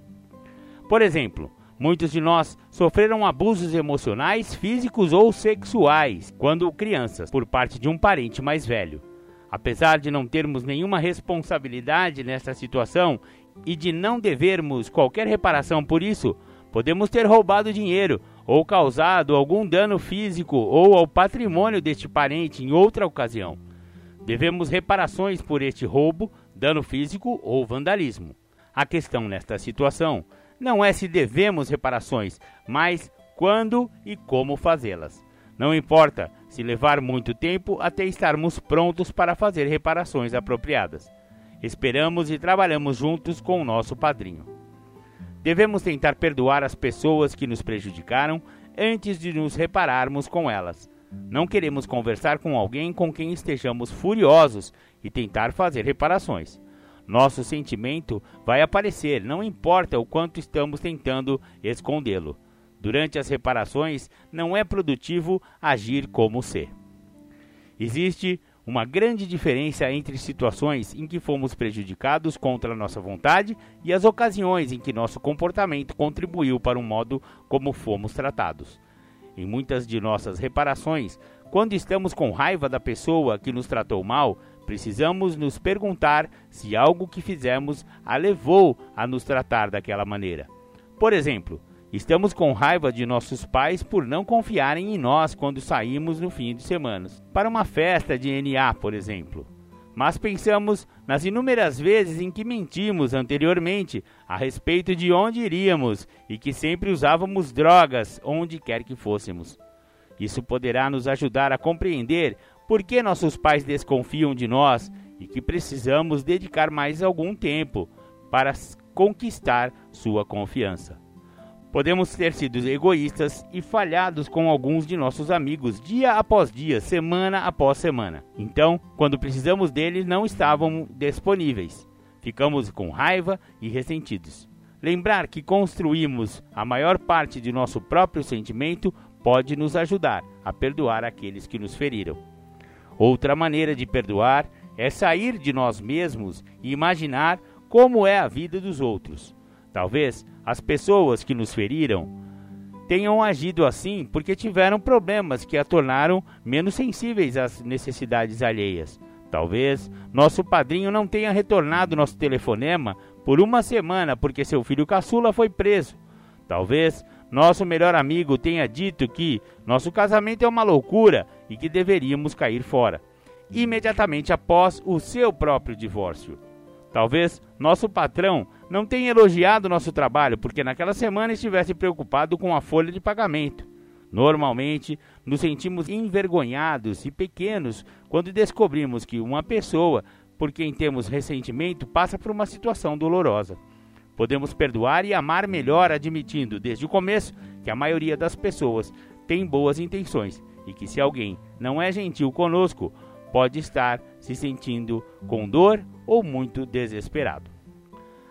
Por exemplo, Muitos de nós sofreram abusos emocionais, físicos ou sexuais quando crianças, por parte de um parente mais velho. Apesar de não termos nenhuma responsabilidade nessa situação e de não devermos qualquer reparação por isso, podemos ter roubado dinheiro ou causado algum dano físico ou ao patrimônio deste parente em outra ocasião. Devemos reparações por este roubo, dano físico ou vandalismo. A questão nesta situação não é se devemos reparações, mas quando e como fazê-las. Não importa se levar muito tempo até estarmos prontos para fazer reparações apropriadas. Esperamos e trabalhamos juntos com o nosso padrinho. Devemos tentar perdoar as pessoas que nos prejudicaram antes de nos repararmos com elas. Não queremos conversar com alguém com quem estejamos furiosos e tentar fazer reparações. Nosso sentimento vai aparecer, não importa o quanto estamos tentando escondê-lo. Durante as reparações, não é produtivo agir como ser. Existe uma grande diferença entre situações em que fomos prejudicados contra nossa vontade e as ocasiões em que nosso comportamento contribuiu para o modo como fomos tratados. Em muitas de nossas reparações, quando estamos com raiva da pessoa que nos tratou mal, Precisamos nos perguntar se algo que fizemos a levou a nos tratar daquela maneira. Por exemplo, estamos com raiva de nossos pais por não confiarem em nós quando saímos no fim de semana, para uma festa de NA, por exemplo. Mas pensamos nas inúmeras vezes em que mentimos anteriormente a respeito de onde iríamos e que sempre usávamos drogas onde quer que fôssemos. Isso poderá nos ajudar a compreender por que nossos pais desconfiam de nós e que precisamos dedicar mais algum tempo para conquistar sua confiança. Podemos ter sido egoístas e falhados com alguns de nossos amigos dia após dia, semana após semana. Então, quando precisamos deles, não estavam disponíveis. Ficamos com raiva e ressentidos. Lembrar que construímos a maior parte de nosso próprio sentimento pode nos ajudar a perdoar aqueles que nos feriram. Outra maneira de perdoar é sair de nós mesmos e imaginar como é a vida dos outros. Talvez as pessoas que nos feriram tenham agido assim porque tiveram problemas que a tornaram menos sensíveis às necessidades alheias. Talvez nosso padrinho não tenha retornado nosso telefonema por uma semana porque seu filho caçula foi preso. Talvez nosso melhor amigo tenha dito que nosso casamento é uma loucura e que deveríamos cair fora, imediatamente após o seu próprio divórcio. Talvez nosso patrão não tenha elogiado nosso trabalho porque naquela semana estivesse preocupado com a folha de pagamento. Normalmente, nos sentimos envergonhados e pequenos quando descobrimos que uma pessoa por quem temos ressentimento passa por uma situação dolorosa. Podemos perdoar e amar melhor admitindo desde o começo que a maioria das pessoas tem boas intenções e que se alguém não é gentil conosco, pode estar se sentindo com dor ou muito desesperado.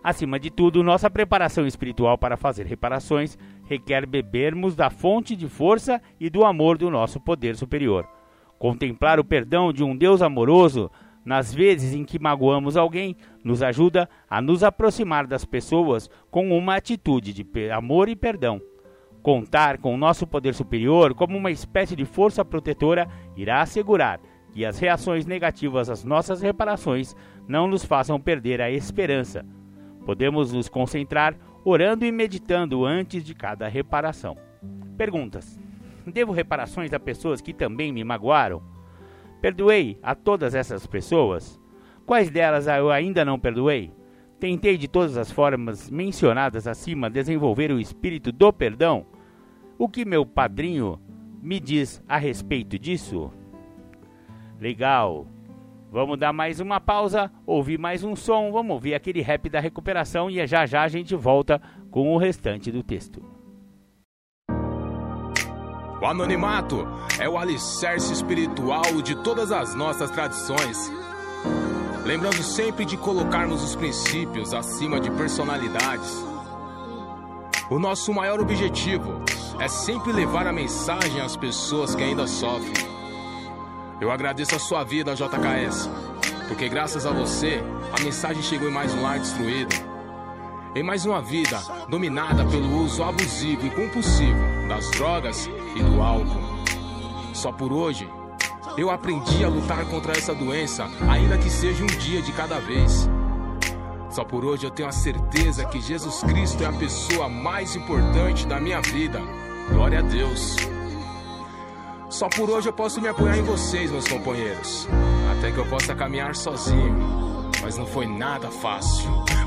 Acima de tudo, nossa preparação espiritual para fazer reparações requer bebermos da fonte de força e do amor do nosso poder superior. Contemplar o perdão de um Deus amoroso nas vezes em que magoamos alguém, nos ajuda a nos aproximar das pessoas com uma atitude de amor e perdão. Contar com o nosso poder superior como uma espécie de força protetora irá assegurar que as reações negativas às nossas reparações não nos façam perder a esperança. Podemos nos concentrar orando e meditando antes de cada reparação. Perguntas: Devo reparações a pessoas que também me magoaram? Perdoei a todas essas pessoas? Quais delas eu ainda não perdoei? Tentei de todas as formas mencionadas acima desenvolver o espírito do perdão? O que meu padrinho me diz a respeito disso? Legal. Vamos dar mais uma pausa, ouvir mais um som, vamos ouvir aquele rap da recuperação e já já a gente volta com o restante do texto. O anonimato é o alicerce espiritual de todas as nossas tradições lembrando sempre de colocarmos os princípios acima de personalidades. O nosso maior objetivo é sempre levar a mensagem às pessoas que ainda sofrem. Eu agradeço a sua vida, JKS, porque graças a você a mensagem chegou em mais um lar destruído, em mais uma vida dominada pelo uso abusivo e compulsivo das drogas e do álcool. Só por hoje eu aprendi a lutar contra essa doença, ainda que seja um dia de cada vez. Só por hoje eu tenho a certeza que Jesus Cristo é a pessoa mais importante da minha vida. Glória a Deus. Só por hoje eu posso me apoiar em vocês, meus companheiros. Até que eu possa caminhar sozinho. Mas não foi nada fácil.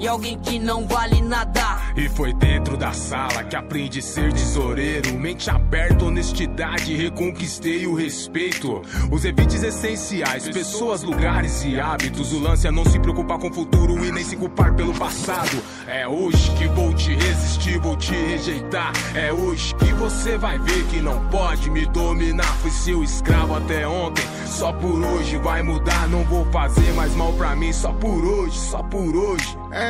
e alguém que não vale nada. E foi dentro da sala que aprendi a ser tesoureiro. Mente aberta, honestidade, reconquistei o respeito. Os evites essenciais, pessoas, lugares e hábitos. O lance é não se preocupar com o futuro e nem se culpar pelo passado. É hoje que vou te resistir, vou te rejeitar. É hoje que você vai ver que não pode me dominar. Fui seu escravo até ontem, só por hoje vai mudar. Não vou fazer mais mal pra mim, só por hoje, só por hoje. É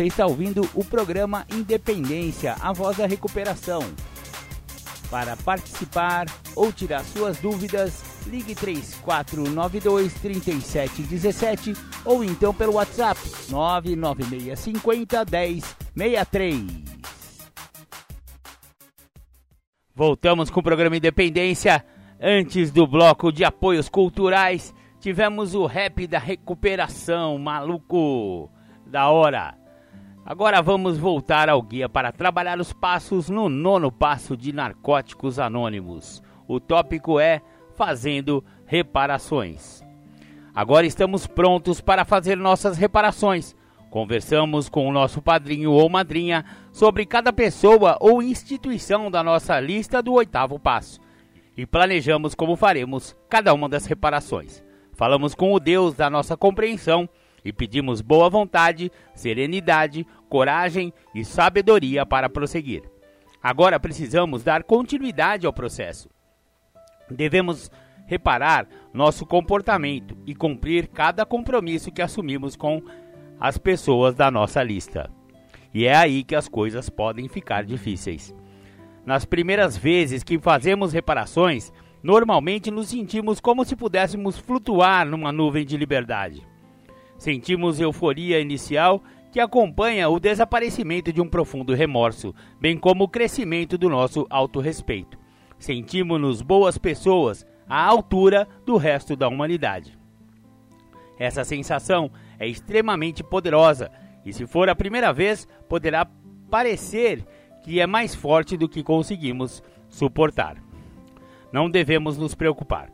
Você está ouvindo o programa Independência, a voz da recuperação. Para participar ou tirar suas dúvidas, ligue 3492 3717 ou então pelo WhatsApp 99650 1063. Voltamos com o programa Independência. Antes do bloco de apoios culturais, tivemos o rap da recuperação, maluco, da hora. Agora vamos voltar ao guia para trabalhar os passos no nono passo de Narcóticos Anônimos. O tópico é fazendo reparações. Agora estamos prontos para fazer nossas reparações. Conversamos com o nosso padrinho ou madrinha sobre cada pessoa ou instituição da nossa lista do oitavo passo e planejamos como faremos cada uma das reparações. Falamos com o Deus da nossa compreensão e pedimos boa vontade, serenidade, coragem e sabedoria para prosseguir. Agora precisamos dar continuidade ao processo. Devemos reparar nosso comportamento e cumprir cada compromisso que assumimos com as pessoas da nossa lista. E é aí que as coisas podem ficar difíceis. Nas primeiras vezes que fazemos reparações, normalmente nos sentimos como se pudéssemos flutuar numa nuvem de liberdade. Sentimos euforia inicial que acompanha o desaparecimento de um profundo remorso, bem como o crescimento do nosso autorrespeito. Sentimos-nos boas pessoas à altura do resto da humanidade. Essa sensação é extremamente poderosa e, se for a primeira vez, poderá parecer que é mais forte do que conseguimos suportar. Não devemos nos preocupar.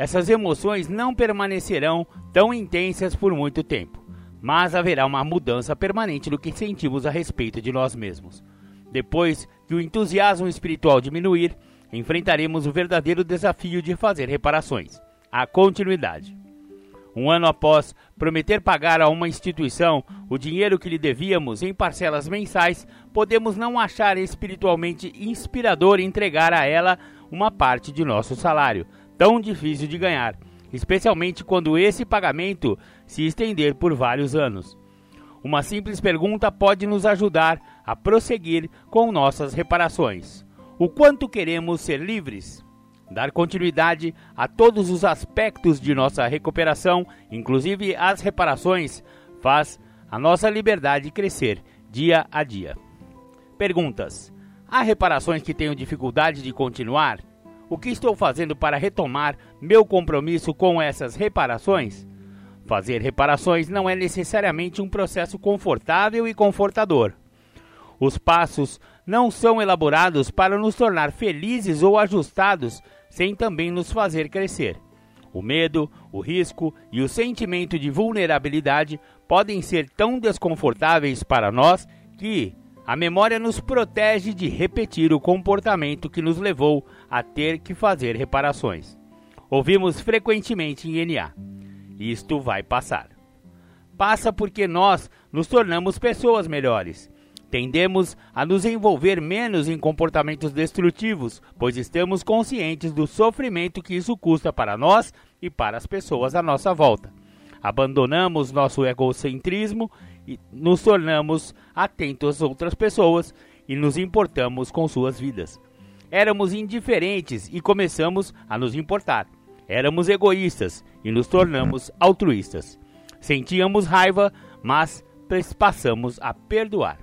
Essas emoções não permanecerão tão intensas por muito tempo, mas haverá uma mudança permanente no que sentimos a respeito de nós mesmos. Depois que o entusiasmo espiritual diminuir, enfrentaremos o verdadeiro desafio de fazer reparações a continuidade. Um ano após prometer pagar a uma instituição o dinheiro que lhe devíamos em parcelas mensais, podemos não achar espiritualmente inspirador entregar a ela uma parte de nosso salário, tão difícil de ganhar, especialmente quando esse pagamento se estender por vários anos. Uma simples pergunta pode nos ajudar a prosseguir com nossas reparações. O quanto queremos ser livres? dar continuidade a todos os aspectos de nossa recuperação, inclusive as reparações, faz a nossa liberdade crescer dia a dia. Perguntas: Há reparações que tenho dificuldade de continuar? O que estou fazendo para retomar meu compromisso com essas reparações? Fazer reparações não é necessariamente um processo confortável e confortador. Os passos não são elaborados para nos tornar felizes ou ajustados sem também nos fazer crescer. O medo, o risco e o sentimento de vulnerabilidade podem ser tão desconfortáveis para nós que a memória nos protege de repetir o comportamento que nos levou a ter que fazer reparações. Ouvimos frequentemente em NA: Isto vai passar. Passa porque nós nos tornamos pessoas melhores Tendemos a nos envolver menos em comportamentos destrutivos, pois estamos conscientes do sofrimento que isso custa para nós e para as pessoas à nossa volta. Abandonamos nosso egocentrismo e nos tornamos atentos às outras pessoas e nos importamos com suas vidas. Éramos indiferentes e começamos a nos importar. Éramos egoístas e nos tornamos altruístas. Sentíamos raiva, mas passamos a perdoar.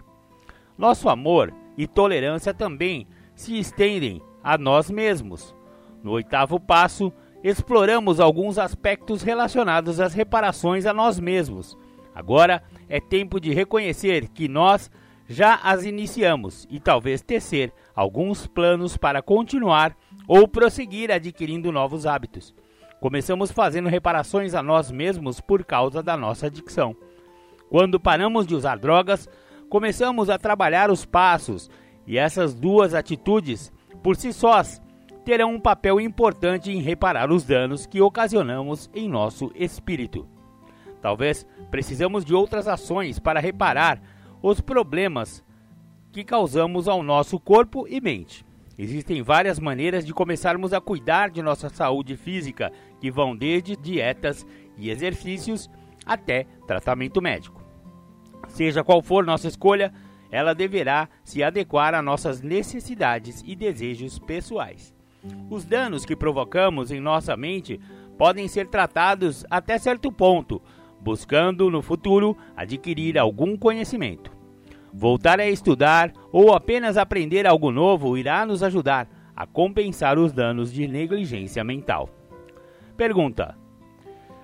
Nosso amor e tolerância também se estendem a nós mesmos. No oitavo passo, exploramos alguns aspectos relacionados às reparações a nós mesmos. Agora é tempo de reconhecer que nós já as iniciamos e talvez tecer alguns planos para continuar ou prosseguir adquirindo novos hábitos. Começamos fazendo reparações a nós mesmos por causa da nossa adicção. Quando paramos de usar drogas, começamos a trabalhar os passos, e essas duas atitudes, por si sós, terão um papel importante em reparar os danos que ocasionamos em nosso espírito. Talvez precisamos de outras ações para reparar os problemas que causamos ao nosso corpo e mente. Existem várias maneiras de começarmos a cuidar de nossa saúde física, que vão desde dietas e exercícios até tratamento médico. Seja qual for nossa escolha, ela deverá se adequar a nossas necessidades e desejos pessoais. Os danos que provocamos em nossa mente podem ser tratados até certo ponto, buscando no futuro adquirir algum conhecimento. Voltar a estudar ou apenas aprender algo novo irá nos ajudar a compensar os danos de negligência mental. Pergunta: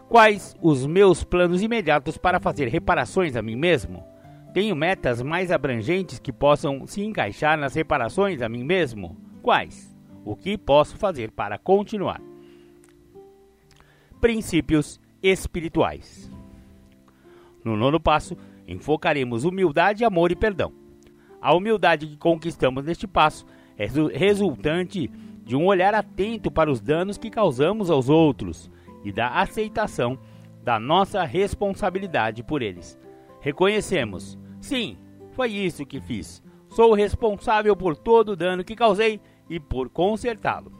Quais os meus planos imediatos para fazer reparações a mim mesmo? Tenho metas mais abrangentes que possam se encaixar nas reparações a mim mesmo? Quais? O que posso fazer para continuar? Princípios espirituais. No nono passo, enfocaremos humildade, amor e perdão. A humildade que conquistamos neste passo é resultante de um olhar atento para os danos que causamos aos outros e da aceitação da nossa responsabilidade por eles. Reconhecemos, sim, foi isso que fiz. Sou responsável por todo o dano que causei e por consertá-lo.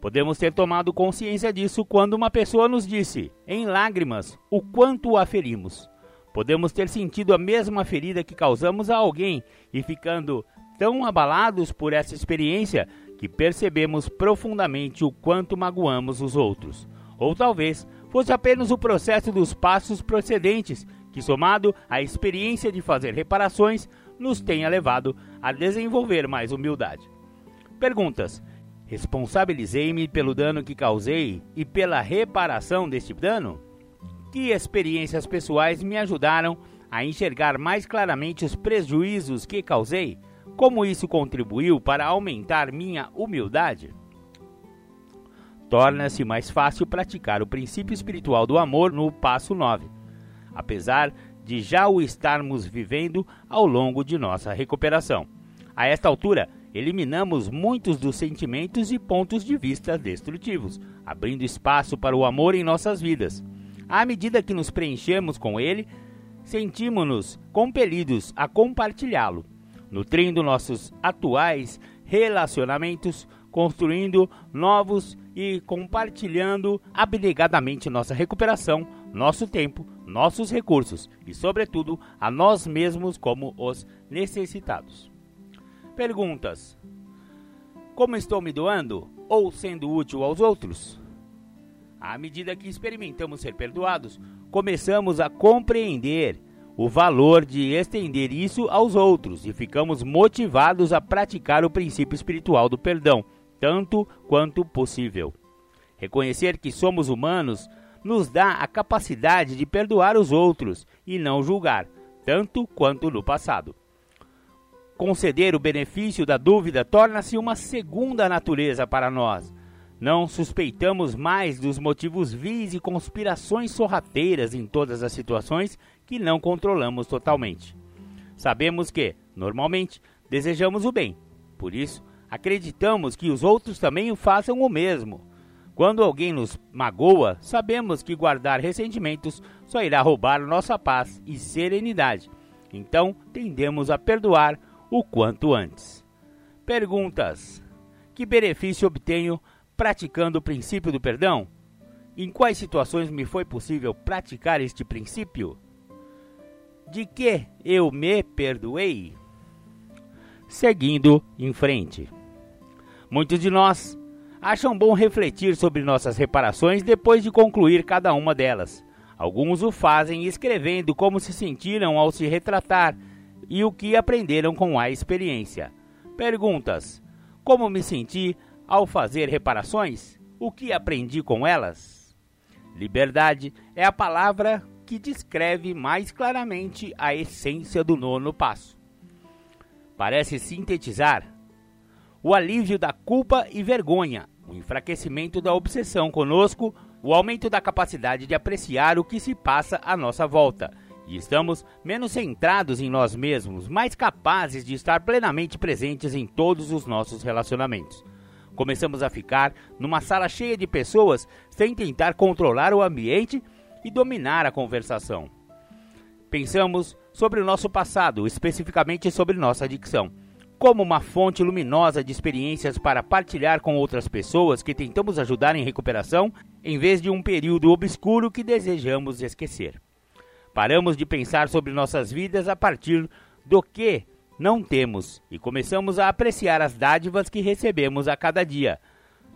Podemos ter tomado consciência disso quando uma pessoa nos disse, em lágrimas, o quanto a ferimos. Podemos ter sentido a mesma ferida que causamos a alguém e ficando tão abalados por essa experiência que percebemos profundamente o quanto magoamos os outros. Ou talvez fosse apenas o processo dos passos procedentes que, somado à experiência de fazer reparações, nos tenha levado a desenvolver mais humildade. Perguntas: Responsabilizei-me pelo dano que causei e pela reparação deste dano? Que experiências pessoais me ajudaram a enxergar mais claramente os prejuízos que causei? Como isso contribuiu para aumentar minha humildade? Torna-se mais fácil praticar o princípio espiritual do amor no passo 9, apesar de já o estarmos vivendo ao longo de nossa recuperação. A esta altura, eliminamos muitos dos sentimentos e pontos de vista destrutivos, abrindo espaço para o amor em nossas vidas. À medida que nos preenchemos com ele, sentimos-nos compelidos a compartilhá-lo nutrindo nossos atuais relacionamentos, construindo novos e compartilhando abnegadamente nossa recuperação, nosso tempo, nossos recursos e, sobretudo, a nós mesmos como os necessitados. Perguntas: Como estou me doando ou sendo útil aos outros? À medida que experimentamos ser perdoados, começamos a compreender o valor de estender isso aos outros e ficamos motivados a praticar o princípio espiritual do perdão, tanto quanto possível. Reconhecer que somos humanos nos dá a capacidade de perdoar os outros e não julgar, tanto quanto no passado. Conceder o benefício da dúvida torna-se uma segunda natureza para nós. Não suspeitamos mais dos motivos vis e conspirações sorrateiras em todas as situações que não controlamos totalmente. Sabemos que, normalmente, desejamos o bem, por isso, acreditamos que os outros também o façam o mesmo. Quando alguém nos magoa, sabemos que guardar ressentimentos só irá roubar nossa paz e serenidade. Então, tendemos a perdoar o quanto antes. Perguntas: Que benefício obtenho praticando o princípio do perdão? Em quais situações me foi possível praticar este princípio? de que eu me perdoei? Seguindo em frente. Muitos de nós acham bom refletir sobre nossas reparações depois de concluir cada uma delas. Alguns o fazem escrevendo como se sentiram ao se retratar e o que aprenderam com a experiência. Perguntas: Como me senti ao fazer reparações? O que aprendi com elas? Liberdade é a palavra que descreve mais claramente a essência do nono passo. Parece sintetizar o alívio da culpa e vergonha, o enfraquecimento da obsessão conosco, o aumento da capacidade de apreciar o que se passa à nossa volta. E estamos menos centrados em nós mesmos, mais capazes de estar plenamente presentes em todos os nossos relacionamentos. Começamos a ficar numa sala cheia de pessoas sem tentar controlar o ambiente e dominar a conversação. Pensamos sobre o nosso passado, especificamente sobre nossa adicção, como uma fonte luminosa de experiências para partilhar com outras pessoas que tentamos ajudar em recuperação, em vez de um período obscuro que desejamos esquecer. Paramos de pensar sobre nossas vidas a partir do que não temos e começamos a apreciar as dádivas que recebemos a cada dia.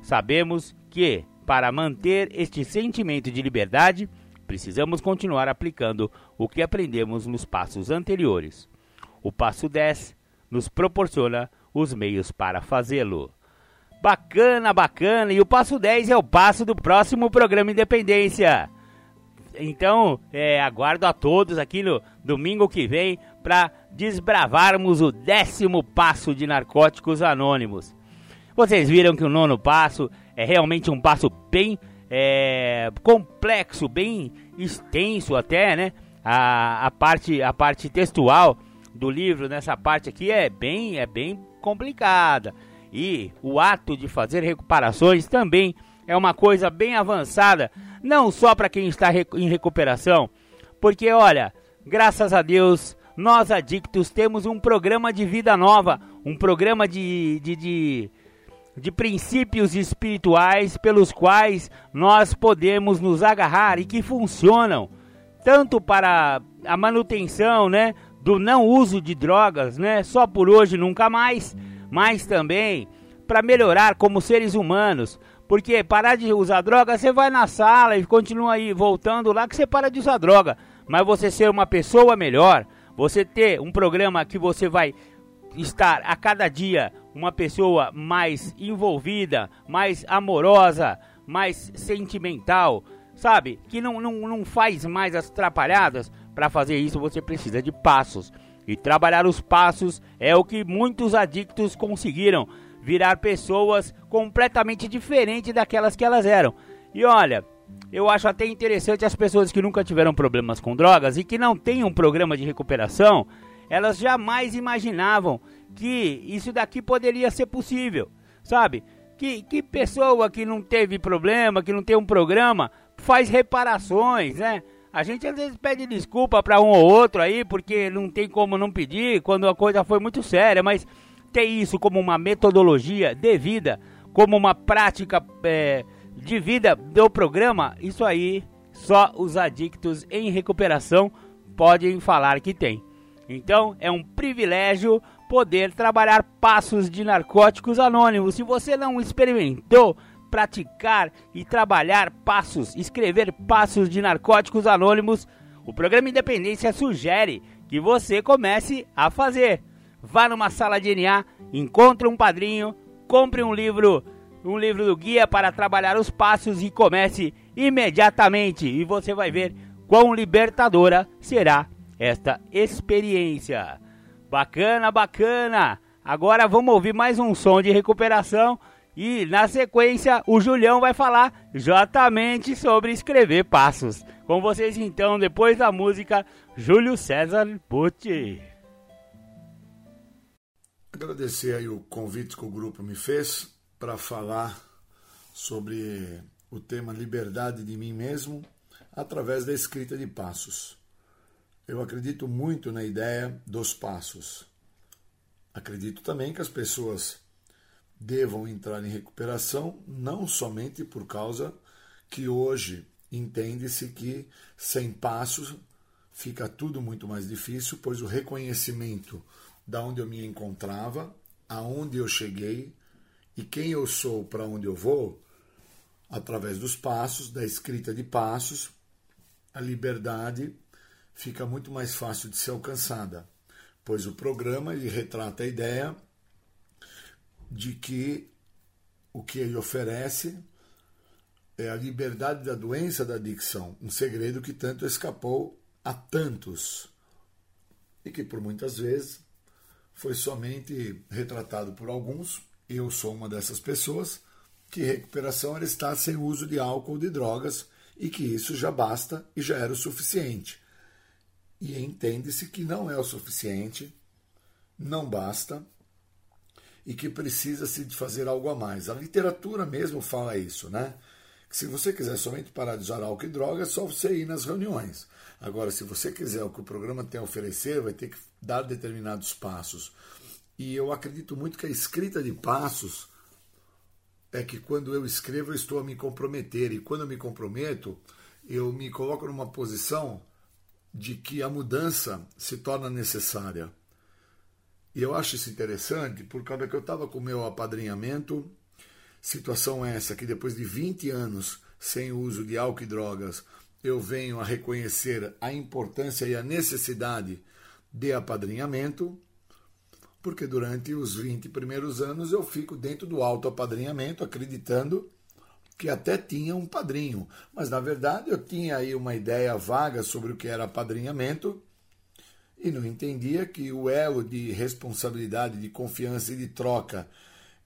Sabemos que, para manter este sentimento de liberdade, precisamos continuar aplicando o que aprendemos nos passos anteriores. O passo 10 nos proporciona os meios para fazê-lo. Bacana, bacana. E o passo 10 é o passo do próximo programa Independência. Então, é, aguardo a todos aqui no domingo que vem para desbravarmos o décimo passo de Narcóticos Anônimos. Vocês viram que o nono passo é realmente um passo bem é, complexo, bem extenso até, né? A, a, parte, a parte textual do livro nessa parte aqui é bem, é bem complicada. E o ato de fazer recuperações também é uma coisa bem avançada, não só para quem está em recuperação, porque olha, graças a Deus, nós adictos temos um programa de vida nova, um programa de, de, de, de princípios espirituais pelos quais nós podemos nos agarrar e que funcionam tanto para a manutenção, né, do não uso de drogas, né, só por hoje nunca mais, mas também para melhorar como seres humanos, porque parar de usar droga, você vai na sala e continua aí voltando lá que você para de usar droga. Mas você ser uma pessoa melhor, você ter um programa que você vai estar a cada dia uma pessoa mais envolvida, mais amorosa, mais sentimental, sabe? Que não, não, não faz mais as atrapalhadas. Para fazer isso você precisa de passos. E trabalhar os passos é o que muitos adictos conseguiram virar pessoas completamente diferentes daquelas que elas eram. E olha, eu acho até interessante as pessoas que nunca tiveram problemas com drogas e que não têm um programa de recuperação, elas jamais imaginavam que isso daqui poderia ser possível, sabe? Que, que pessoa que não teve problema, que não tem um programa, faz reparações, né? A gente às vezes pede desculpa para um ou outro aí, porque não tem como não pedir quando a coisa foi muito séria, mas ter isso como uma metodologia de vida, como uma prática é, de vida do programa, isso aí só os adictos em recuperação podem falar que tem. Então é um privilégio poder trabalhar passos de narcóticos anônimos. Se você não experimentou praticar e trabalhar passos, escrever passos de narcóticos anônimos, o programa Independência sugere que você comece a fazer vá numa sala de NA, encontre um padrinho, compre um livro, um livro do guia para trabalhar os passos e comece imediatamente. E você vai ver quão libertadora será esta experiência. Bacana, bacana. Agora vamos ouvir mais um som de recuperação e na sequência o Julião vai falar exatamente sobre escrever passos. Com vocês então, depois da música, Júlio César Pucci. Agradecer aí o convite que o grupo me fez para falar sobre o tema liberdade de mim mesmo através da escrita de passos. Eu acredito muito na ideia dos passos. Acredito também que as pessoas devam entrar em recuperação não somente por causa que hoje entende-se que sem passos fica tudo muito mais difícil, pois o reconhecimento da onde eu me encontrava, aonde eu cheguei e quem eu sou para onde eu vou, através dos passos, da escrita de passos, a liberdade fica muito mais fácil de ser alcançada, pois o programa ele retrata a ideia de que o que ele oferece é a liberdade da doença da adicção, um segredo que tanto escapou a tantos. E que por muitas vezes foi somente retratado por alguns, eu sou uma dessas pessoas, que recuperação era estar sem uso de álcool ou de drogas e que isso já basta e já era o suficiente. E entende-se que não é o suficiente, não basta e que precisa-se de fazer algo a mais. A literatura mesmo fala isso, né? Que se você quiser somente parar de usar álcool e drogas, é só você ir nas reuniões. Agora, se você quiser o que o programa tem a oferecer, vai ter que dar determinados passos. E eu acredito muito que a escrita de passos é que quando eu escrevo, eu estou a me comprometer. E quando eu me comprometo, eu me coloco numa posição de que a mudança se torna necessária. E eu acho isso interessante por causa que eu estava com o meu apadrinhamento. Situação essa que depois de 20 anos sem o uso de álcool e drogas, eu venho a reconhecer a importância e a necessidade de apadrinhamento, porque durante os 20 primeiros anos eu fico dentro do auto-apadrinhamento, acreditando que até tinha um padrinho. Mas na verdade eu tinha aí uma ideia vaga sobre o que era apadrinhamento e não entendia que o elo de responsabilidade, de confiança e de troca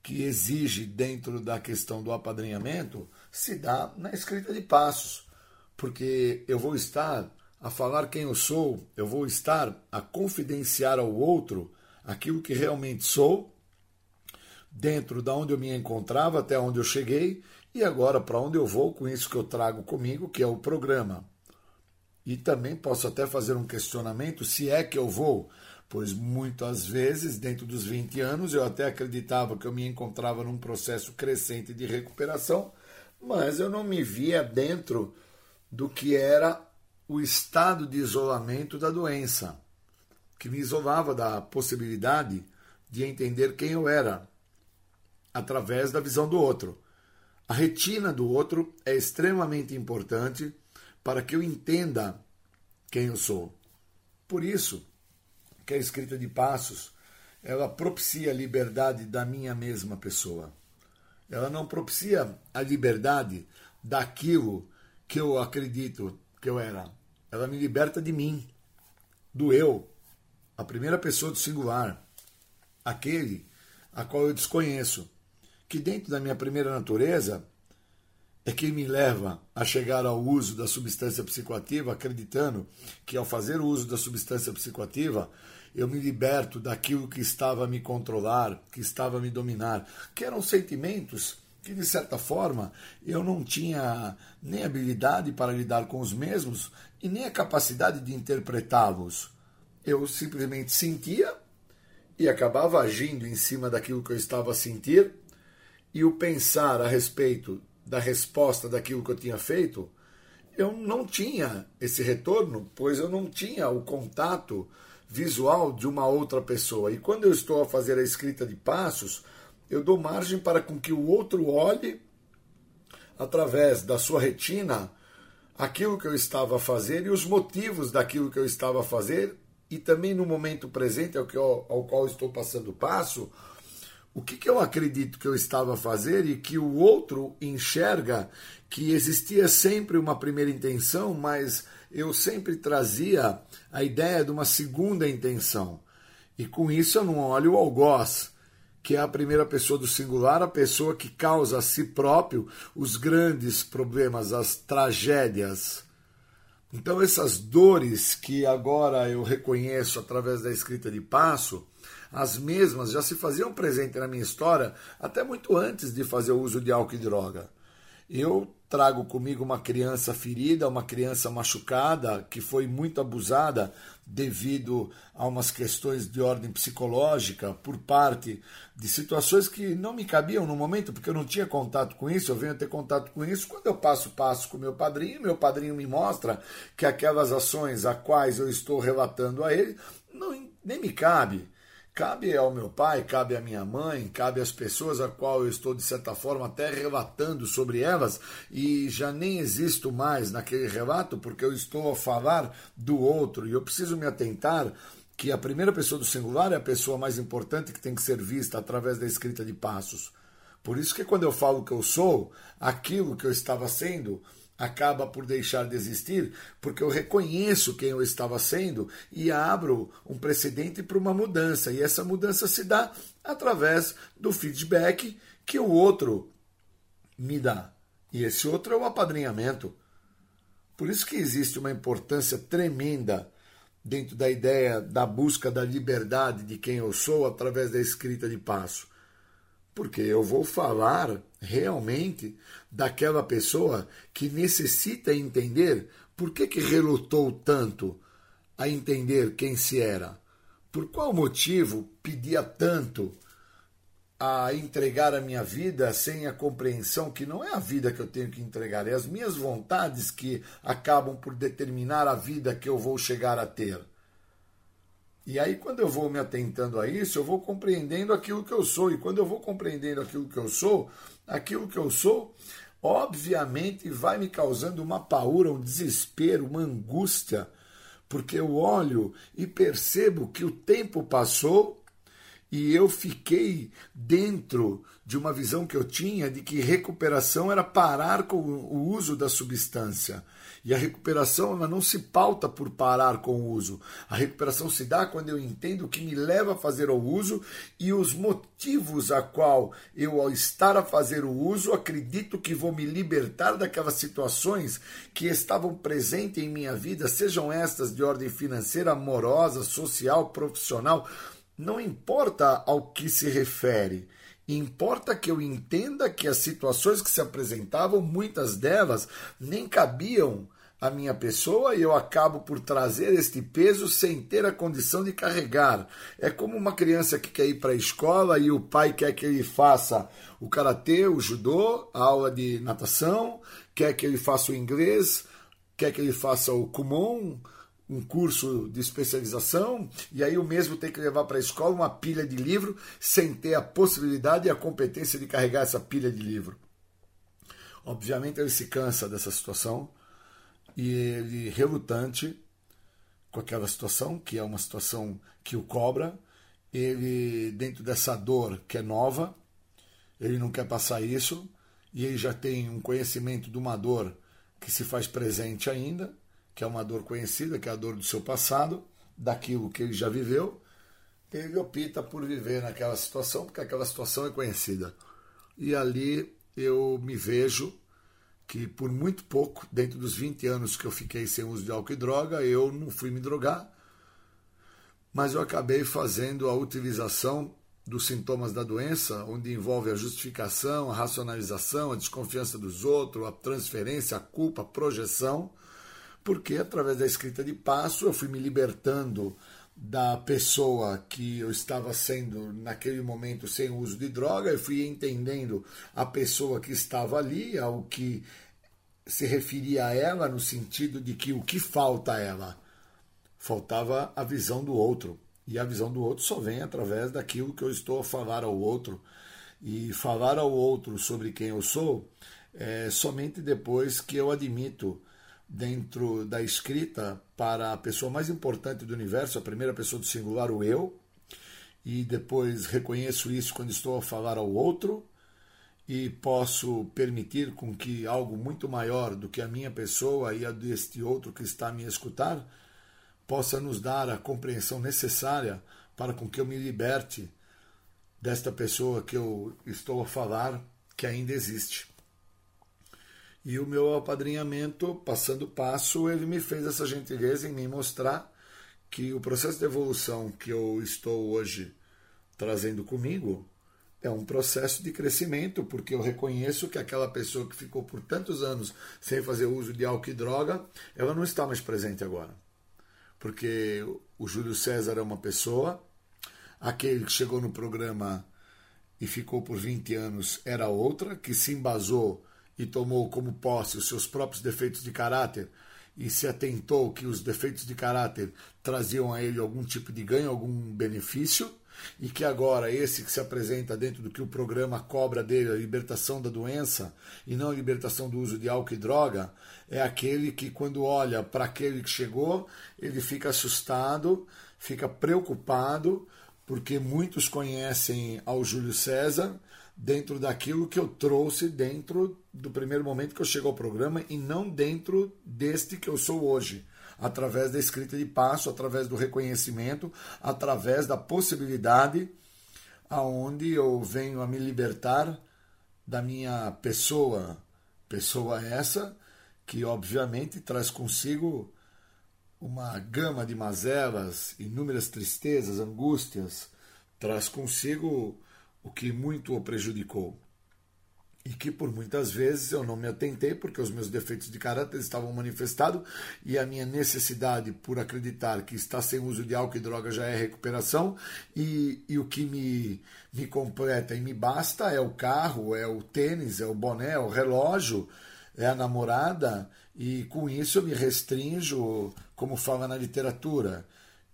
que exige dentro da questão do apadrinhamento se dá na escrita de passos, porque eu vou estar a falar quem eu sou, eu vou estar a confidenciar ao outro aquilo que realmente sou, dentro da onde eu me encontrava até onde eu cheguei e agora para onde eu vou com isso que eu trago comigo, que é o programa. E também posso até fazer um questionamento se é que eu vou, pois muitas vezes, dentro dos 20 anos, eu até acreditava que eu me encontrava num processo crescente de recuperação, mas eu não me via dentro do que era o estado de isolamento da doença, que me isolava da possibilidade de entender quem eu era através da visão do outro. A retina do outro é extremamente importante para que eu entenda quem eu sou. Por isso que a escrita de passos ela propicia a liberdade da minha mesma pessoa. Ela não propicia a liberdade daquilo que eu acredito que eu era. Ela me liberta de mim, do eu, a primeira pessoa do singular, aquele a qual eu desconheço, que dentro da minha primeira natureza é quem me leva a chegar ao uso da substância psicoativa, acreditando que ao fazer o uso da substância psicoativa, eu me liberto daquilo que estava a me controlar, que estava a me dominar, que eram sentimentos que, de certa forma, eu não tinha nem habilidade para lidar com os mesmos e nem a capacidade de interpretá-los. Eu simplesmente sentia e acabava agindo em cima daquilo que eu estava a sentir, e o pensar a respeito da resposta daquilo que eu tinha feito, eu não tinha esse retorno, pois eu não tinha o contato visual de uma outra pessoa. E quando eu estou a fazer a escrita de passos, eu dou margem para com que o outro olhe através da sua retina aquilo que eu estava a fazer e os motivos daquilo que eu estava a fazer e também no momento presente ao, que eu, ao qual estou passando o passo, o que, que eu acredito que eu estava a fazer e que o outro enxerga que existia sempre uma primeira intenção, mas eu sempre trazia a ideia de uma segunda intenção. E com isso eu não olho o algoz, que é a primeira pessoa do singular, a pessoa que causa a si próprio os grandes problemas, as tragédias. Então, essas dores que agora eu reconheço através da escrita de passo, as mesmas já se faziam presente na minha história até muito antes de fazer o uso de álcool e droga. Eu trago comigo uma criança ferida, uma criança machucada, que foi muito abusada devido a umas questões de ordem psicológica por parte de situações que não me cabiam no momento, porque eu não tinha contato com isso, eu venho ter contato com isso quando eu passo passo com meu padrinho, meu padrinho me mostra que aquelas ações a quais eu estou relatando a ele não, nem me cabe. Cabe ao meu pai, cabe à minha mãe, cabe às pessoas a qual eu estou, de certa forma, até relatando sobre elas e já nem existo mais naquele relato porque eu estou a falar do outro e eu preciso me atentar que a primeira pessoa do singular é a pessoa mais importante que tem que ser vista através da escrita de passos. Por isso que quando eu falo que eu sou aquilo que eu estava sendo, acaba por deixar de existir, porque eu reconheço quem eu estava sendo e abro um precedente para uma mudança. E essa mudança se dá através do feedback que o outro me dá. E esse outro é o apadrinhamento. Por isso que existe uma importância tremenda dentro da ideia da busca da liberdade de quem eu sou através da escrita de passo porque eu vou falar realmente daquela pessoa que necessita entender por que, que relutou tanto a entender quem se era, por qual motivo pedia tanto a entregar a minha vida sem a compreensão que não é a vida que eu tenho que entregar, é as minhas vontades que acabam por determinar a vida que eu vou chegar a ter. E aí, quando eu vou me atentando a isso, eu vou compreendendo aquilo que eu sou. E quando eu vou compreendendo aquilo que eu sou, aquilo que eu sou, obviamente vai me causando uma paura, um desespero, uma angústia, porque eu olho e percebo que o tempo passou e eu fiquei dentro de uma visão que eu tinha de que recuperação era parar com o uso da substância. E a recuperação ela não se pauta por parar com o uso. A recuperação se dá quando eu entendo o que me leva a fazer o uso e os motivos a qual eu, ao estar a fazer o uso, acredito que vou me libertar daquelas situações que estavam presentes em minha vida, sejam estas de ordem financeira, amorosa, social, profissional. Não importa ao que se refere. Importa que eu entenda que as situações que se apresentavam, muitas delas nem cabiam à minha pessoa e eu acabo por trazer este peso sem ter a condição de carregar. É como uma criança que quer ir para a escola e o pai quer que ele faça o karatê, o judô, a aula de natação, quer que ele faça o inglês, quer que ele faça o kumon, um curso de especialização e aí o mesmo tem que levar para a escola uma pilha de livro sem ter a possibilidade e a competência de carregar essa pilha de livro. Obviamente ele se cansa dessa situação e ele relutante com aquela situação, que é uma situação que o cobra, ele dentro dessa dor que é nova, ele não quer passar isso e ele já tem um conhecimento de uma dor que se faz presente ainda que é uma dor conhecida, que é a dor do seu passado, daquilo que ele já viveu, ele opta por viver naquela situação, porque aquela situação é conhecida. E ali eu me vejo que por muito pouco, dentro dos 20 anos que eu fiquei sem uso de álcool e droga, eu não fui me drogar, mas eu acabei fazendo a utilização dos sintomas da doença, onde envolve a justificação, a racionalização, a desconfiança dos outros, a transferência, a culpa, a projeção, porque através da escrita de passo eu fui me libertando da pessoa que eu estava sendo naquele momento sem uso de droga, eu fui entendendo a pessoa que estava ali, ao que se referia a ela, no sentido de que o que falta a ela? Faltava a visão do outro. E a visão do outro só vem através daquilo que eu estou a falar ao outro. E falar ao outro sobre quem eu sou é somente depois que eu admito dentro da escrita para a pessoa mais importante do universo, a primeira pessoa do singular, o eu, e depois reconheço isso quando estou a falar ao outro e posso permitir com que algo muito maior do que a minha pessoa e a deste outro que está a me escutar possa nos dar a compreensão necessária para com que eu me liberte desta pessoa que eu estou a falar que ainda existe. E o meu apadrinhamento, passando passo, ele me fez essa gentileza em me mostrar que o processo de evolução que eu estou hoje trazendo comigo é um processo de crescimento, porque eu reconheço que aquela pessoa que ficou por tantos anos sem fazer uso de álcool e droga, ela não está mais presente agora. Porque o Júlio César é uma pessoa, aquele que chegou no programa e ficou por 20 anos era outra, que se embasou e tomou como posse os seus próprios defeitos de caráter e se atentou que os defeitos de caráter traziam a ele algum tipo de ganho, algum benefício, e que agora esse que se apresenta dentro do que o programa cobra dele, a libertação da doença e não a libertação do uso de álcool e droga, é aquele que quando olha para aquele que chegou, ele fica assustado, fica preocupado, porque muitos conhecem ao Júlio César, dentro daquilo que eu trouxe dentro do primeiro momento que eu chego ao programa e não dentro deste que eu sou hoje, através da escrita de passo, através do reconhecimento, através da possibilidade aonde eu venho a me libertar da minha pessoa, pessoa essa que obviamente traz consigo uma gama de mazelas, inúmeras tristezas, angústias, traz consigo o que muito o prejudicou. e que por muitas vezes eu não me atentei porque os meus defeitos de caráter estavam manifestados e a minha necessidade por acreditar que estar sem uso de álcool e droga já é recuperação e, e o que me, me completa e me basta é o carro, é o tênis, é o boné, é o relógio, é a namorada e com isso eu me restringo, como fala na literatura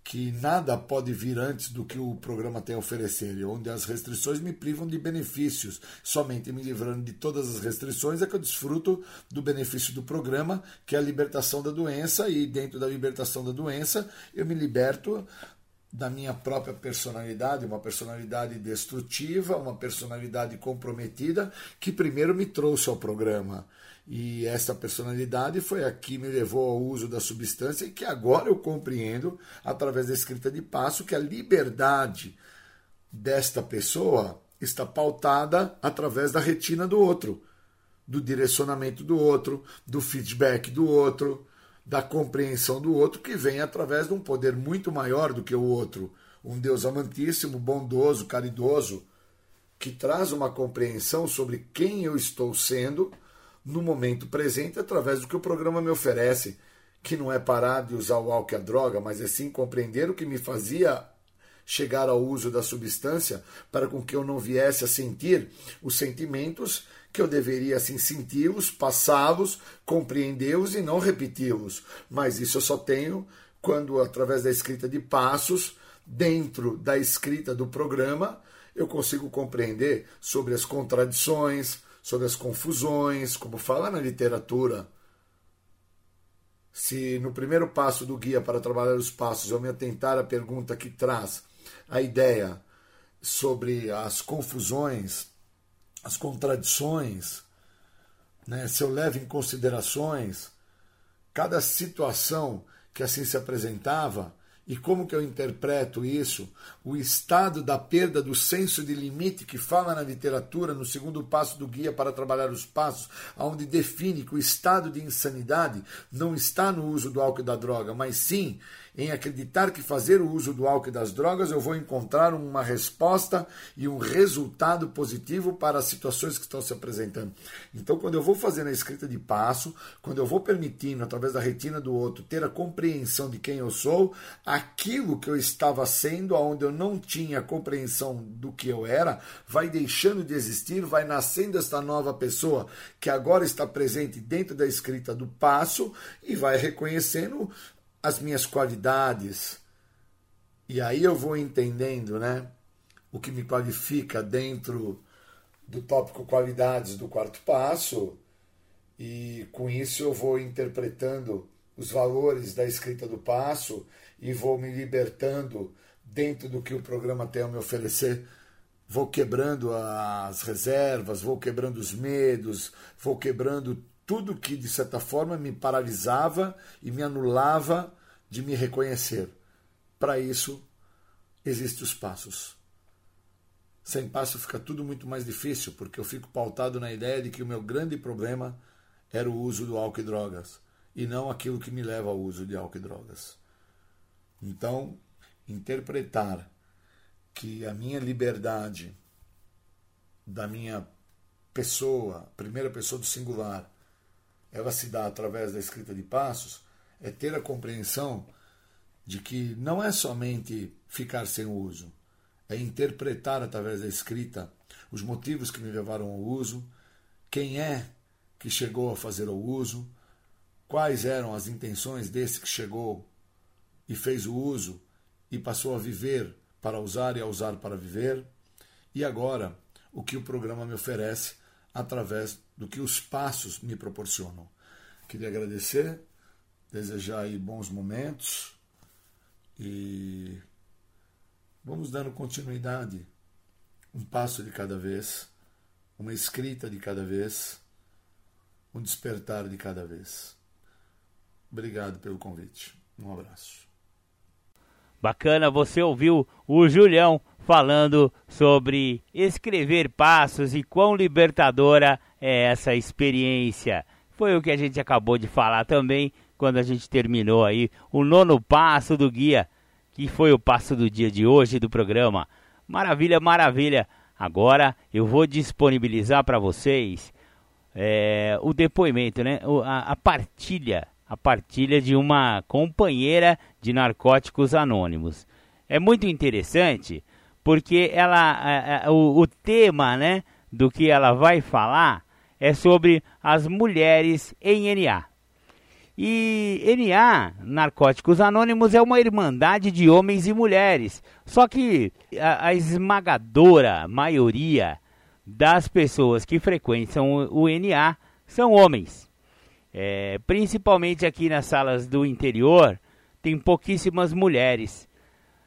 que nada pode vir antes do que o programa tem a oferecer, onde as restrições me privam de benefícios. Somente me livrando de todas as restrições é que eu desfruto do benefício do programa, que é a libertação da doença, e dentro da libertação da doença eu me liberto da minha própria personalidade, uma personalidade destrutiva, uma personalidade comprometida, que primeiro me trouxe ao programa. E essa personalidade foi a que me levou ao uso da substância e que agora eu compreendo, através da escrita de passo, que a liberdade desta pessoa está pautada através da retina do outro, do direcionamento do outro, do feedback do outro, da compreensão do outro, que vem através de um poder muito maior do que o outro. Um Deus amantíssimo, bondoso, caridoso, que traz uma compreensão sobre quem eu estou sendo no momento presente através do que o programa me oferece, que não é parar de usar o álcool e a droga, mas é sim compreender o que me fazia chegar ao uso da substância para com que eu não viesse a sentir os sentimentos que eu deveria assim senti-los, passá-los, compreendê-los e não repeti-los. Mas isso eu só tenho quando através da escrita de passos, dentro da escrita do programa, eu consigo compreender sobre as contradições, sobre as confusões, como fala na literatura. Se no primeiro passo do guia para trabalhar os passos eu me atentar à pergunta que traz a ideia sobre as confusões, as contradições, né? se eu levo em considerações cada situação que assim se apresentava, e como que eu interpreto isso? O estado da perda do senso de limite que fala na literatura, no segundo passo do guia para trabalhar os passos, onde define que o estado de insanidade não está no uso do álcool e da droga, mas sim em acreditar que fazer o uso do álcool e das drogas eu vou encontrar uma resposta e um resultado positivo para as situações que estão se apresentando. Então, quando eu vou fazendo a escrita de passo, quando eu vou permitindo, através da retina do outro, ter a compreensão de quem eu sou, aquilo que eu estava sendo, onde eu não tinha compreensão do que eu era, vai deixando de existir, vai nascendo esta nova pessoa que agora está presente dentro da escrita do passo e vai reconhecendo as minhas qualidades. E aí eu vou entendendo, né? O que me qualifica dentro do tópico qualidades do quarto passo. E com isso eu vou interpretando os valores da escrita do passo e vou me libertando dentro do que o programa tem a me oferecer. Vou quebrando as reservas, vou quebrando os medos, vou quebrando tudo que de certa forma me paralisava e me anulava de me reconhecer. Para isso, existem os passos. Sem passo fica tudo muito mais difícil, porque eu fico pautado na ideia de que o meu grande problema era o uso do álcool e drogas, e não aquilo que me leva ao uso de álcool e drogas. Então, interpretar que a minha liberdade da minha pessoa, primeira pessoa do singular, ela se dá através da escrita de passos, é ter a compreensão de que não é somente ficar sem o uso, é interpretar através da escrita os motivos que me levaram ao uso, quem é que chegou a fazer o uso, quais eram as intenções desse que chegou e fez o uso e passou a viver para usar e a usar para viver, e agora o que o programa me oferece através do que os passos me proporcionam. Queria agradecer desejar aí bons momentos e vamos dando continuidade, um passo de cada vez, uma escrita de cada vez, um despertar de cada vez. Obrigado pelo convite. Um abraço. Bacana, você ouviu o Julião falando sobre escrever passos e quão libertadora é essa experiência. Foi o que a gente acabou de falar também quando a gente terminou aí o nono passo do guia, que foi o passo do dia de hoje do programa. Maravilha, maravilha. Agora eu vou disponibilizar para vocês é, o depoimento, né? a, a partilha, a partilha de uma companheira de narcóticos anônimos. É muito interessante porque ela, o, o tema, né, do que ela vai falar é sobre as mulheres em NA. E NA, Narcóticos Anônimos, é uma irmandade de homens e mulheres. Só que a, a esmagadora maioria das pessoas que frequentam o, o NA são homens. É, principalmente aqui nas salas do interior, tem pouquíssimas mulheres.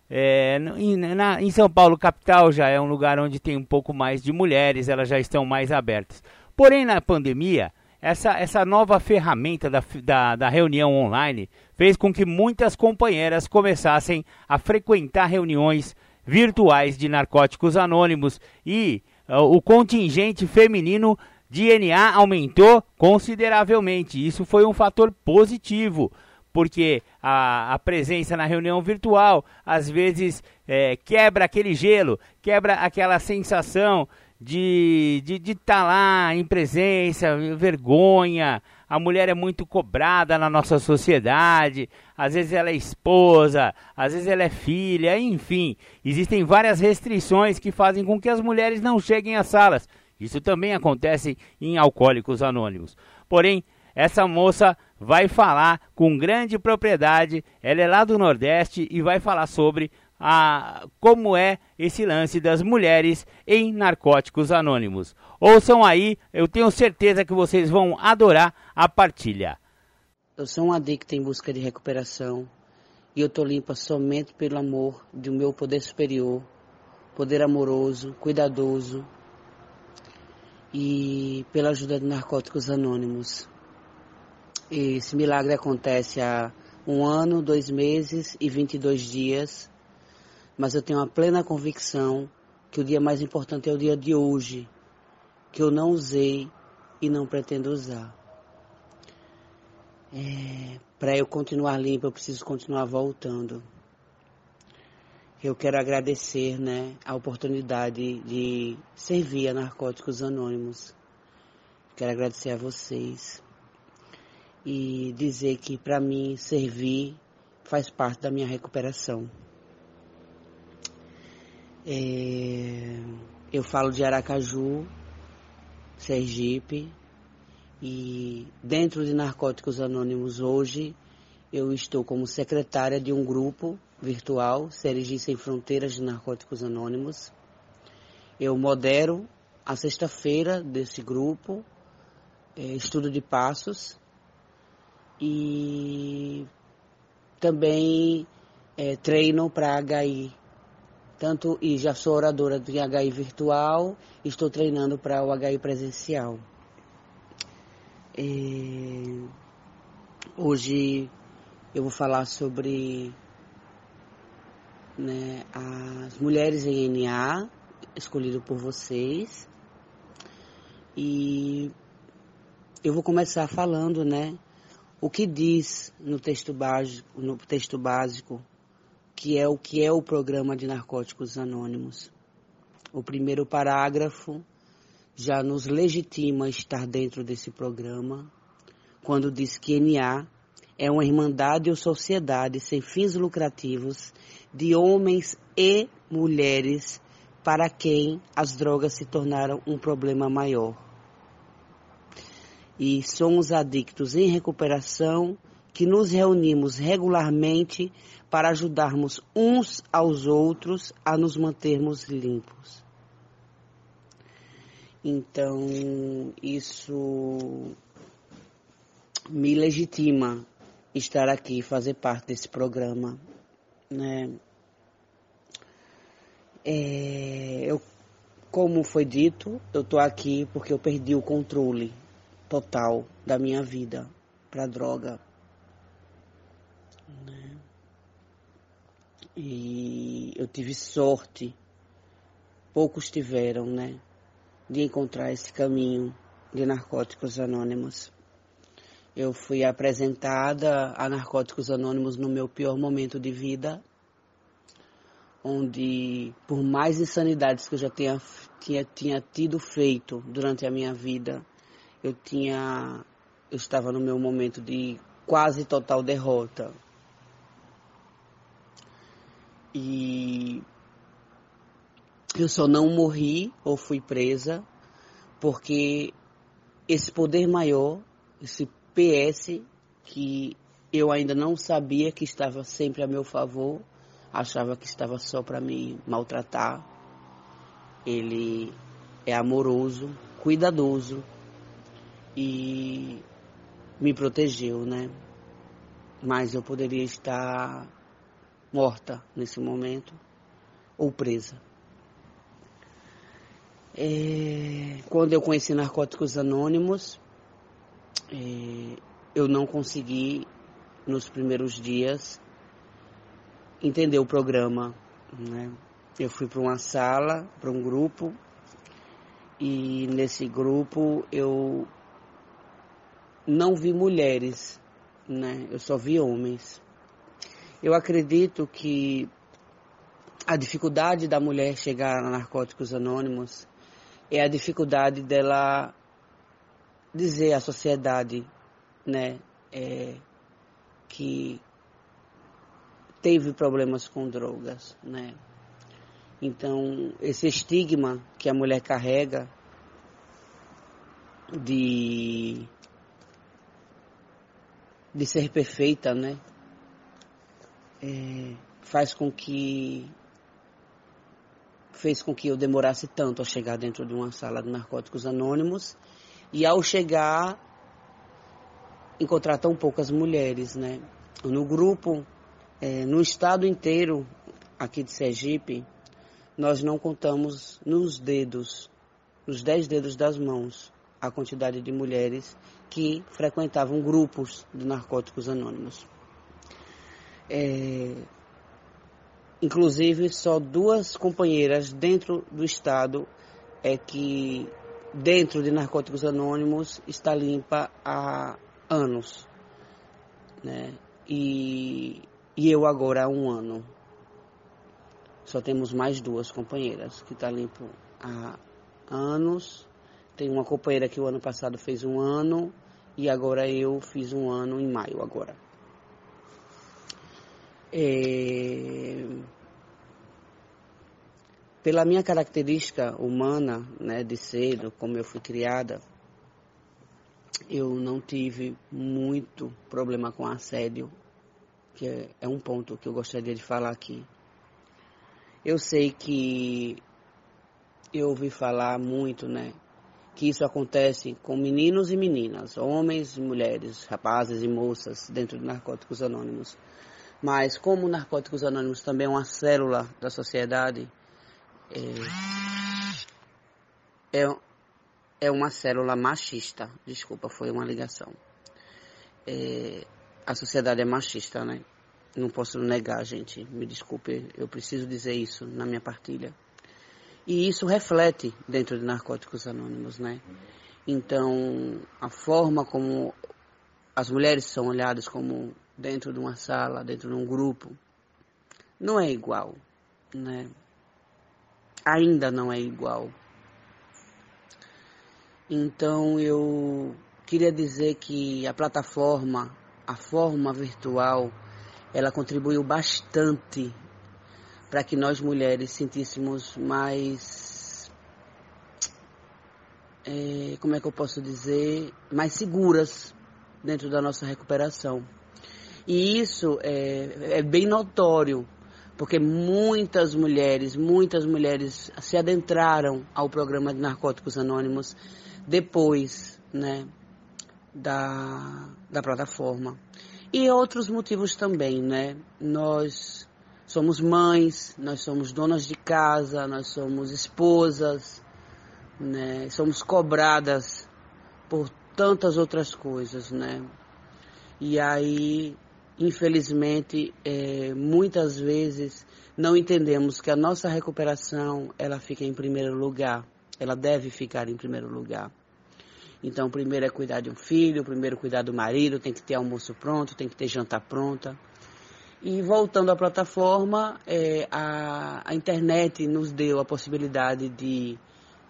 É, em, na, em São Paulo, capital, já é um lugar onde tem um pouco mais de mulheres, elas já estão mais abertas. Porém, na pandemia, essa, essa nova ferramenta da, da, da, reunião online fez com que muitas companheiras começassem a frequentar reuniões virtuais de narcóticos anônimos e uh, o contingente feminino de NA aumentou consideravelmente. Isso foi um fator positivo, porque a, a presença na reunião virtual às vezes é, quebra aquele gelo, quebra aquela sensação de estar de, de tá lá em presença, vergonha. A mulher é muito cobrada na nossa sociedade. Às vezes ela é esposa, às vezes ela é filha, enfim. Existem várias restrições que fazem com que as mulheres não cheguem às salas. Isso também acontece em Alcoólicos Anônimos. Porém, essa moça vai falar com grande propriedade. Ela é lá do Nordeste e vai falar sobre a, como é esse lance das mulheres em narcóticos anônimos. Ouçam aí, eu tenho certeza que vocês vão adorar a partilha. Eu sou um adicto em busca de recuperação e eu tô limpa somente pelo amor do meu poder superior, poder amoroso, cuidadoso e pela ajuda de narcóticos anônimos. Esse milagre acontece há um ano, dois meses e 22 dias mas eu tenho a plena convicção que o dia mais importante é o dia de hoje, que eu não usei e não pretendo usar. É, Para eu continuar limpo, eu preciso continuar voltando. Eu quero agradecer né, a oportunidade de servir a Narcóticos Anônimos. Quero agradecer a vocês e dizer que para mim servir faz parte da minha recuperação. É, eu falo de Aracaju, Sergipe, e dentro de Narcóticos Anônimos hoje eu estou como secretária de um grupo virtual, Sergi Sem Fronteiras de Narcóticos Anônimos. Eu modero a sexta-feira desse grupo, é, estudo de passos, e também é, treino para HI, tanto e já sou oradora do HI virtual, estou treinando para o HI presencial. É, hoje eu vou falar sobre né, as mulheres em NA, escolhido por vocês. E eu vou começar falando, né, o que diz no texto básico, no texto básico que é o que é o programa de narcóticos anônimos. O primeiro parágrafo já nos legitima estar dentro desse programa, quando diz que NA é uma irmandade ou sociedade sem fins lucrativos de homens e mulheres para quem as drogas se tornaram um problema maior. E somos adictos em recuperação que nos reunimos regularmente para ajudarmos uns aos outros a nos mantermos limpos. Então, isso me legitima estar aqui, fazer parte desse programa, né? É, eu, como foi dito, eu estou aqui porque eu perdi o controle total da minha vida para droga. Né? E eu tive sorte, poucos tiveram, né, de encontrar esse caminho de narcóticos anônimos. Eu fui apresentada a narcóticos anônimos no meu pior momento de vida, onde por mais insanidades que eu já tinha, tinha, tinha tido feito durante a minha vida, eu tinha eu estava no meu momento de quase total derrota. E eu só não morri ou fui presa porque esse poder maior, esse PS que eu ainda não sabia que estava sempre a meu favor, achava que estava só para me maltratar. Ele é amoroso, cuidadoso e me protegeu, né? Mas eu poderia estar morta nesse momento ou presa. É, quando eu conheci Narcóticos Anônimos, é, eu não consegui, nos primeiros dias, entender o programa. Né? Eu fui para uma sala, para um grupo, e nesse grupo eu não vi mulheres, né? eu só vi homens. Eu acredito que a dificuldade da mulher chegar a Narcóticos Anônimos é a dificuldade dela dizer à sociedade, né, é, que teve problemas com drogas, né? Então, esse estigma que a mulher carrega de de ser perfeita, né? É, faz com que fez com que eu demorasse tanto a chegar dentro de uma sala de narcóticos anônimos e ao chegar encontrar tão poucas mulheres, né? No grupo, é, no estado inteiro aqui de Sergipe, nós não contamos nos dedos, nos dez dedos das mãos, a quantidade de mulheres que frequentavam grupos de narcóticos anônimos. É, inclusive, só duas companheiras dentro do Estado é que, dentro de narcóticos anônimos, está limpa há anos. Né? E, e eu agora há um ano. Só temos mais duas companheiras que está limpo há anos tem uma companheira que o ano passado fez um ano e agora eu fiz um ano em maio agora. É... Pela minha característica humana, né, de ser, como eu fui criada, eu não tive muito problema com assédio, que é, é um ponto que eu gostaria de falar aqui. Eu sei que eu ouvi falar muito, né, que isso acontece com meninos e meninas, homens e mulheres, rapazes e moças dentro de Narcóticos Anônimos. Mas como Narcóticos Anônimos também é uma célula da sociedade, é, é, é uma célula machista. Desculpa, foi uma ligação. É, a sociedade é machista, né? Não posso negar, gente. Me desculpe, eu preciso dizer isso na minha partilha. E isso reflete dentro de Narcóticos Anônimos, né? Então, a forma como as mulheres são olhadas como dentro de uma sala, dentro de um grupo, não é igual, né? Ainda não é igual. Então, eu queria dizer que a plataforma, a forma virtual, ela contribuiu bastante para que nós mulheres sentíssemos mais. É, como é que eu posso dizer? Mais seguras dentro da nossa recuperação. E isso é, é bem notório, porque muitas mulheres, muitas mulheres se adentraram ao programa de Narcóticos Anônimos depois, né, da, da plataforma. E outros motivos também, né? Nós somos mães, nós somos donas de casa, nós somos esposas, né? somos cobradas por tantas outras coisas, né? E aí, infelizmente, é, muitas vezes não entendemos que a nossa recuperação ela fica em primeiro lugar, ela deve ficar em primeiro lugar. Então, primeiro é cuidar de um filho, primeiro cuidar do marido, tem que ter almoço pronto, tem que ter janta pronta. E voltando à plataforma, é, a, a internet nos deu a possibilidade de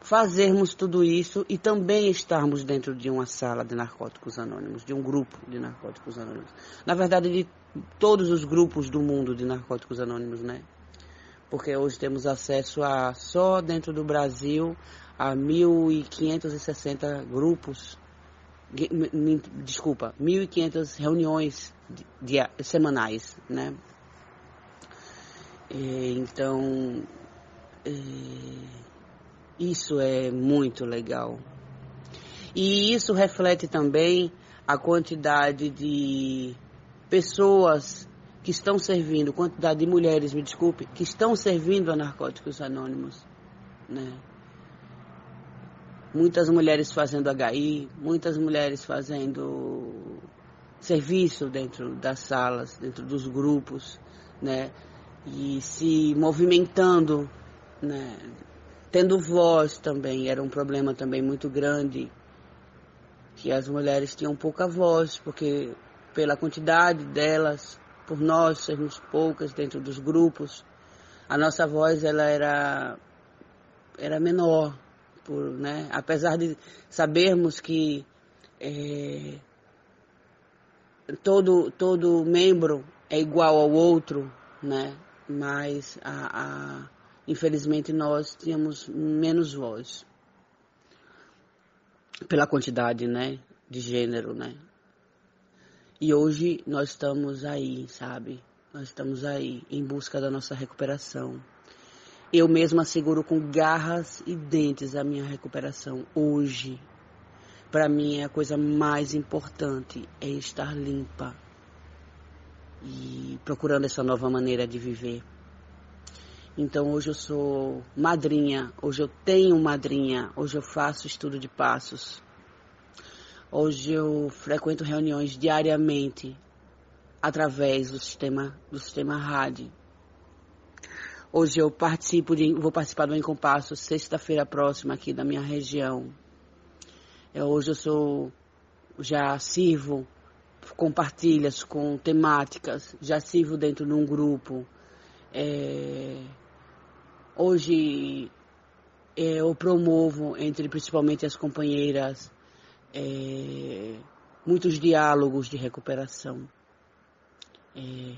fazermos tudo isso e também estarmos dentro de uma sala de narcóticos anônimos, de um grupo de narcóticos anônimos. Na verdade, de todos os grupos do mundo de narcóticos anônimos, né? Porque hoje temos acesso a só dentro do Brasil a 1.560 grupos, desculpa, 1.500 reuniões semanais, né? Então, é, isso é muito legal. E isso reflete também a quantidade de pessoas que estão servindo, quantidade de mulheres, me desculpe, que estão servindo a narcóticos anônimos, né? Muitas mulheres fazendo HI, muitas mulheres fazendo serviço dentro das salas, dentro dos grupos, né? E se movimentando, né? Tendo voz também, era um problema também muito grande, que as mulheres tinham pouca voz, porque pela quantidade delas, por nós sermos poucas dentro dos grupos, a nossa voz ela era, era menor, por, né? apesar de sabermos que é, todo, todo membro é igual ao outro, né? mas a, a infelizmente nós tínhamos menos voz pela quantidade, né, de gênero, né? E hoje nós estamos aí, sabe? Nós estamos aí em busca da nossa recuperação. Eu mesma seguro com garras e dentes a minha recuperação hoje. Para mim, a coisa mais importante é estar limpa e procurando essa nova maneira de viver. Então hoje eu sou madrinha, hoje eu tenho madrinha, hoje eu faço estudo de passos. Hoje eu frequento reuniões diariamente através do sistema do sistema rádio. Hoje eu participo de, vou participar do Encompasso sexta-feira próxima aqui da minha região. É, hoje eu sou já sirvo com partilhas, com temáticas, já sirvo dentro de um grupo. É, Hoje é, eu promovo entre principalmente as companheiras é, muitos diálogos de recuperação. É,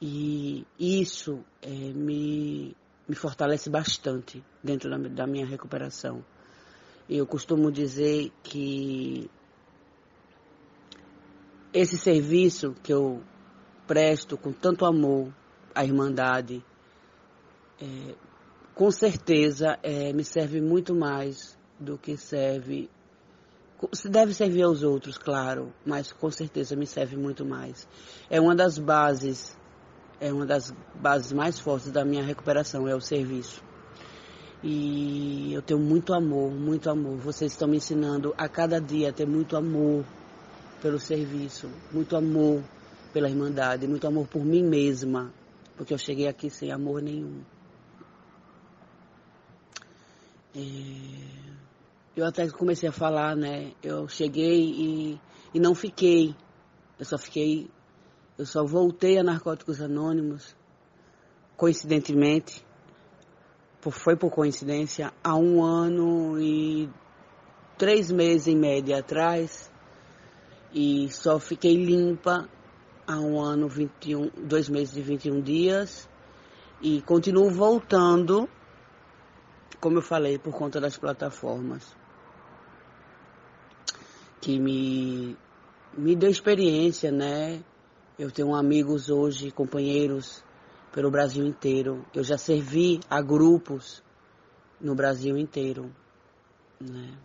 e isso é, me, me fortalece bastante dentro da, da minha recuperação. Eu costumo dizer que esse serviço que eu presto com tanto amor à Irmandade, é, com certeza é, me serve muito mais do que serve. Deve servir aos outros, claro, mas com certeza me serve muito mais. É uma das bases, é uma das bases mais fortes da minha recuperação, é o serviço. E eu tenho muito amor, muito amor. Vocês estão me ensinando a cada dia a ter muito amor pelo serviço, muito amor pela Irmandade, muito amor por mim mesma, porque eu cheguei aqui sem amor nenhum. É, eu até comecei a falar, né? Eu cheguei e, e não fiquei. Eu só fiquei, eu só voltei a Narcóticos Anônimos, coincidentemente, foi por coincidência, há um ano e três meses em média atrás, e só fiquei limpa há um ano, 21, dois meses e 21 dias, e continuo voltando como eu falei, por conta das plataformas que me, me deu experiência, né? Eu tenho amigos hoje, companheiros pelo Brasil inteiro. Eu já servi a grupos no Brasil inteiro, né?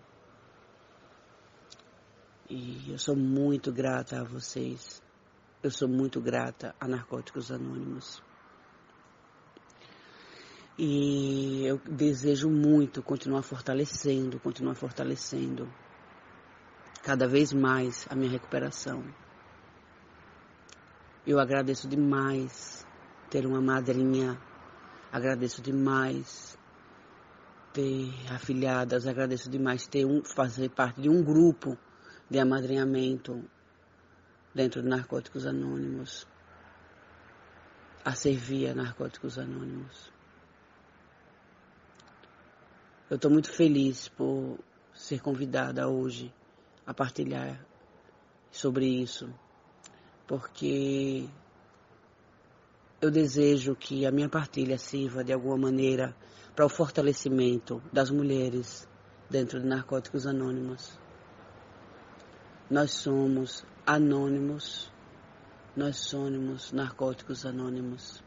E eu sou muito grata a vocês. Eu sou muito grata a Narcóticos Anônimos. E eu desejo muito continuar fortalecendo, continuar fortalecendo cada vez mais a minha recuperação. Eu agradeço demais ter uma madrinha, agradeço demais ter afiliadas, agradeço demais ter um, fazer parte de um grupo de amadrinhamento dentro de Narcóticos Anônimos. a servir a Narcóticos Anônimos. Eu estou muito feliz por ser convidada hoje a partilhar sobre isso, porque eu desejo que a minha partilha sirva de alguma maneira para o fortalecimento das mulheres dentro de Narcóticos Anônimos. Nós somos anônimos, nós somos narcóticos anônimos.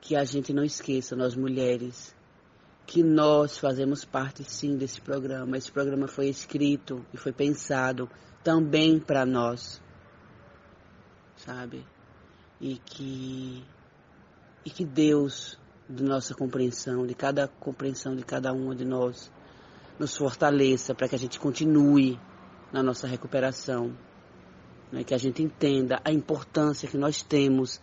Que a gente não esqueça, nós mulheres, que nós fazemos parte sim desse programa. Esse programa foi escrito e foi pensado também para nós, sabe? E que e que Deus, de nossa compreensão, de cada compreensão de cada uma de nós, nos fortaleça para que a gente continue na nossa recuperação, né? que a gente entenda a importância que nós temos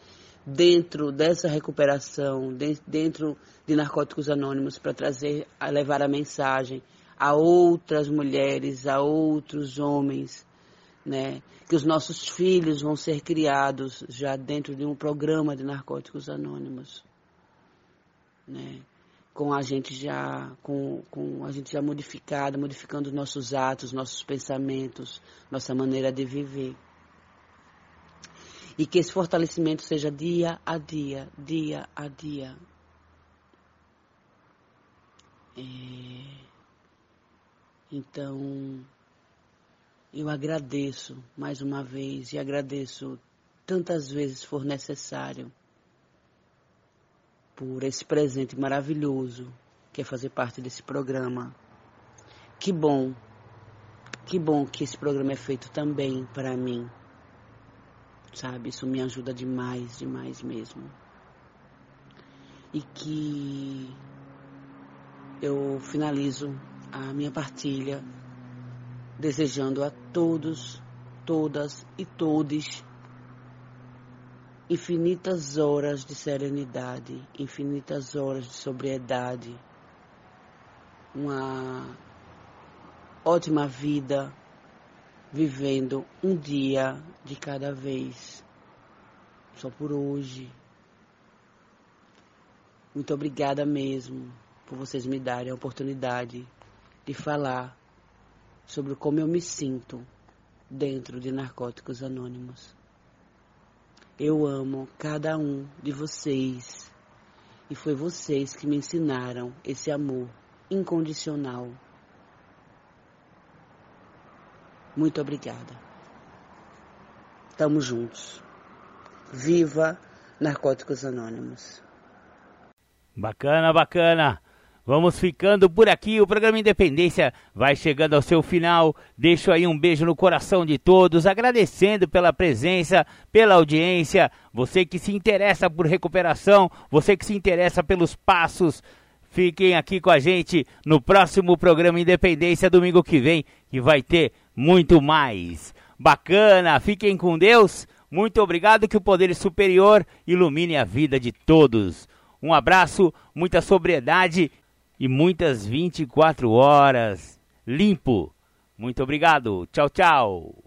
dentro dessa recuperação, dentro de Narcóticos Anônimos, para trazer, a levar a mensagem a outras mulheres, a outros homens, né? Que os nossos filhos vão ser criados já dentro de um programa de Narcóticos Anônimos, né? Com a gente já, com, com a gente já modificada, modificando nossos atos, nossos pensamentos, nossa maneira de viver. E que esse fortalecimento seja dia a dia, dia a dia. É... Então, eu agradeço mais uma vez e agradeço tantas vezes for necessário por esse presente maravilhoso que é fazer parte desse programa. Que bom, que bom que esse programa é feito também para mim sabe? Isso me ajuda demais, demais mesmo. E que eu finalizo a minha partilha desejando a todos, todas e todes infinitas horas de serenidade, infinitas horas de sobriedade, uma ótima vida vivendo um dia de cada vez, só por hoje. Muito obrigada mesmo por vocês me darem a oportunidade de falar sobre como eu me sinto dentro de Narcóticos Anônimos. Eu amo cada um de vocês e foi vocês que me ensinaram esse amor incondicional Muito obrigada. Tamo juntos. Viva Narcóticos Anônimos. Bacana, bacana. Vamos ficando por aqui. O programa Independência vai chegando ao seu final. Deixo aí um beijo no coração de todos, agradecendo pela presença, pela audiência. Você que se interessa por recuperação, você que se interessa pelos passos. Fiquem aqui com a gente no próximo programa Independência, domingo que vem, que vai ter muito mais. Bacana, fiquem com Deus. Muito obrigado, que o poder superior ilumine a vida de todos. Um abraço, muita sobriedade e muitas 24 horas limpo. Muito obrigado. Tchau, tchau.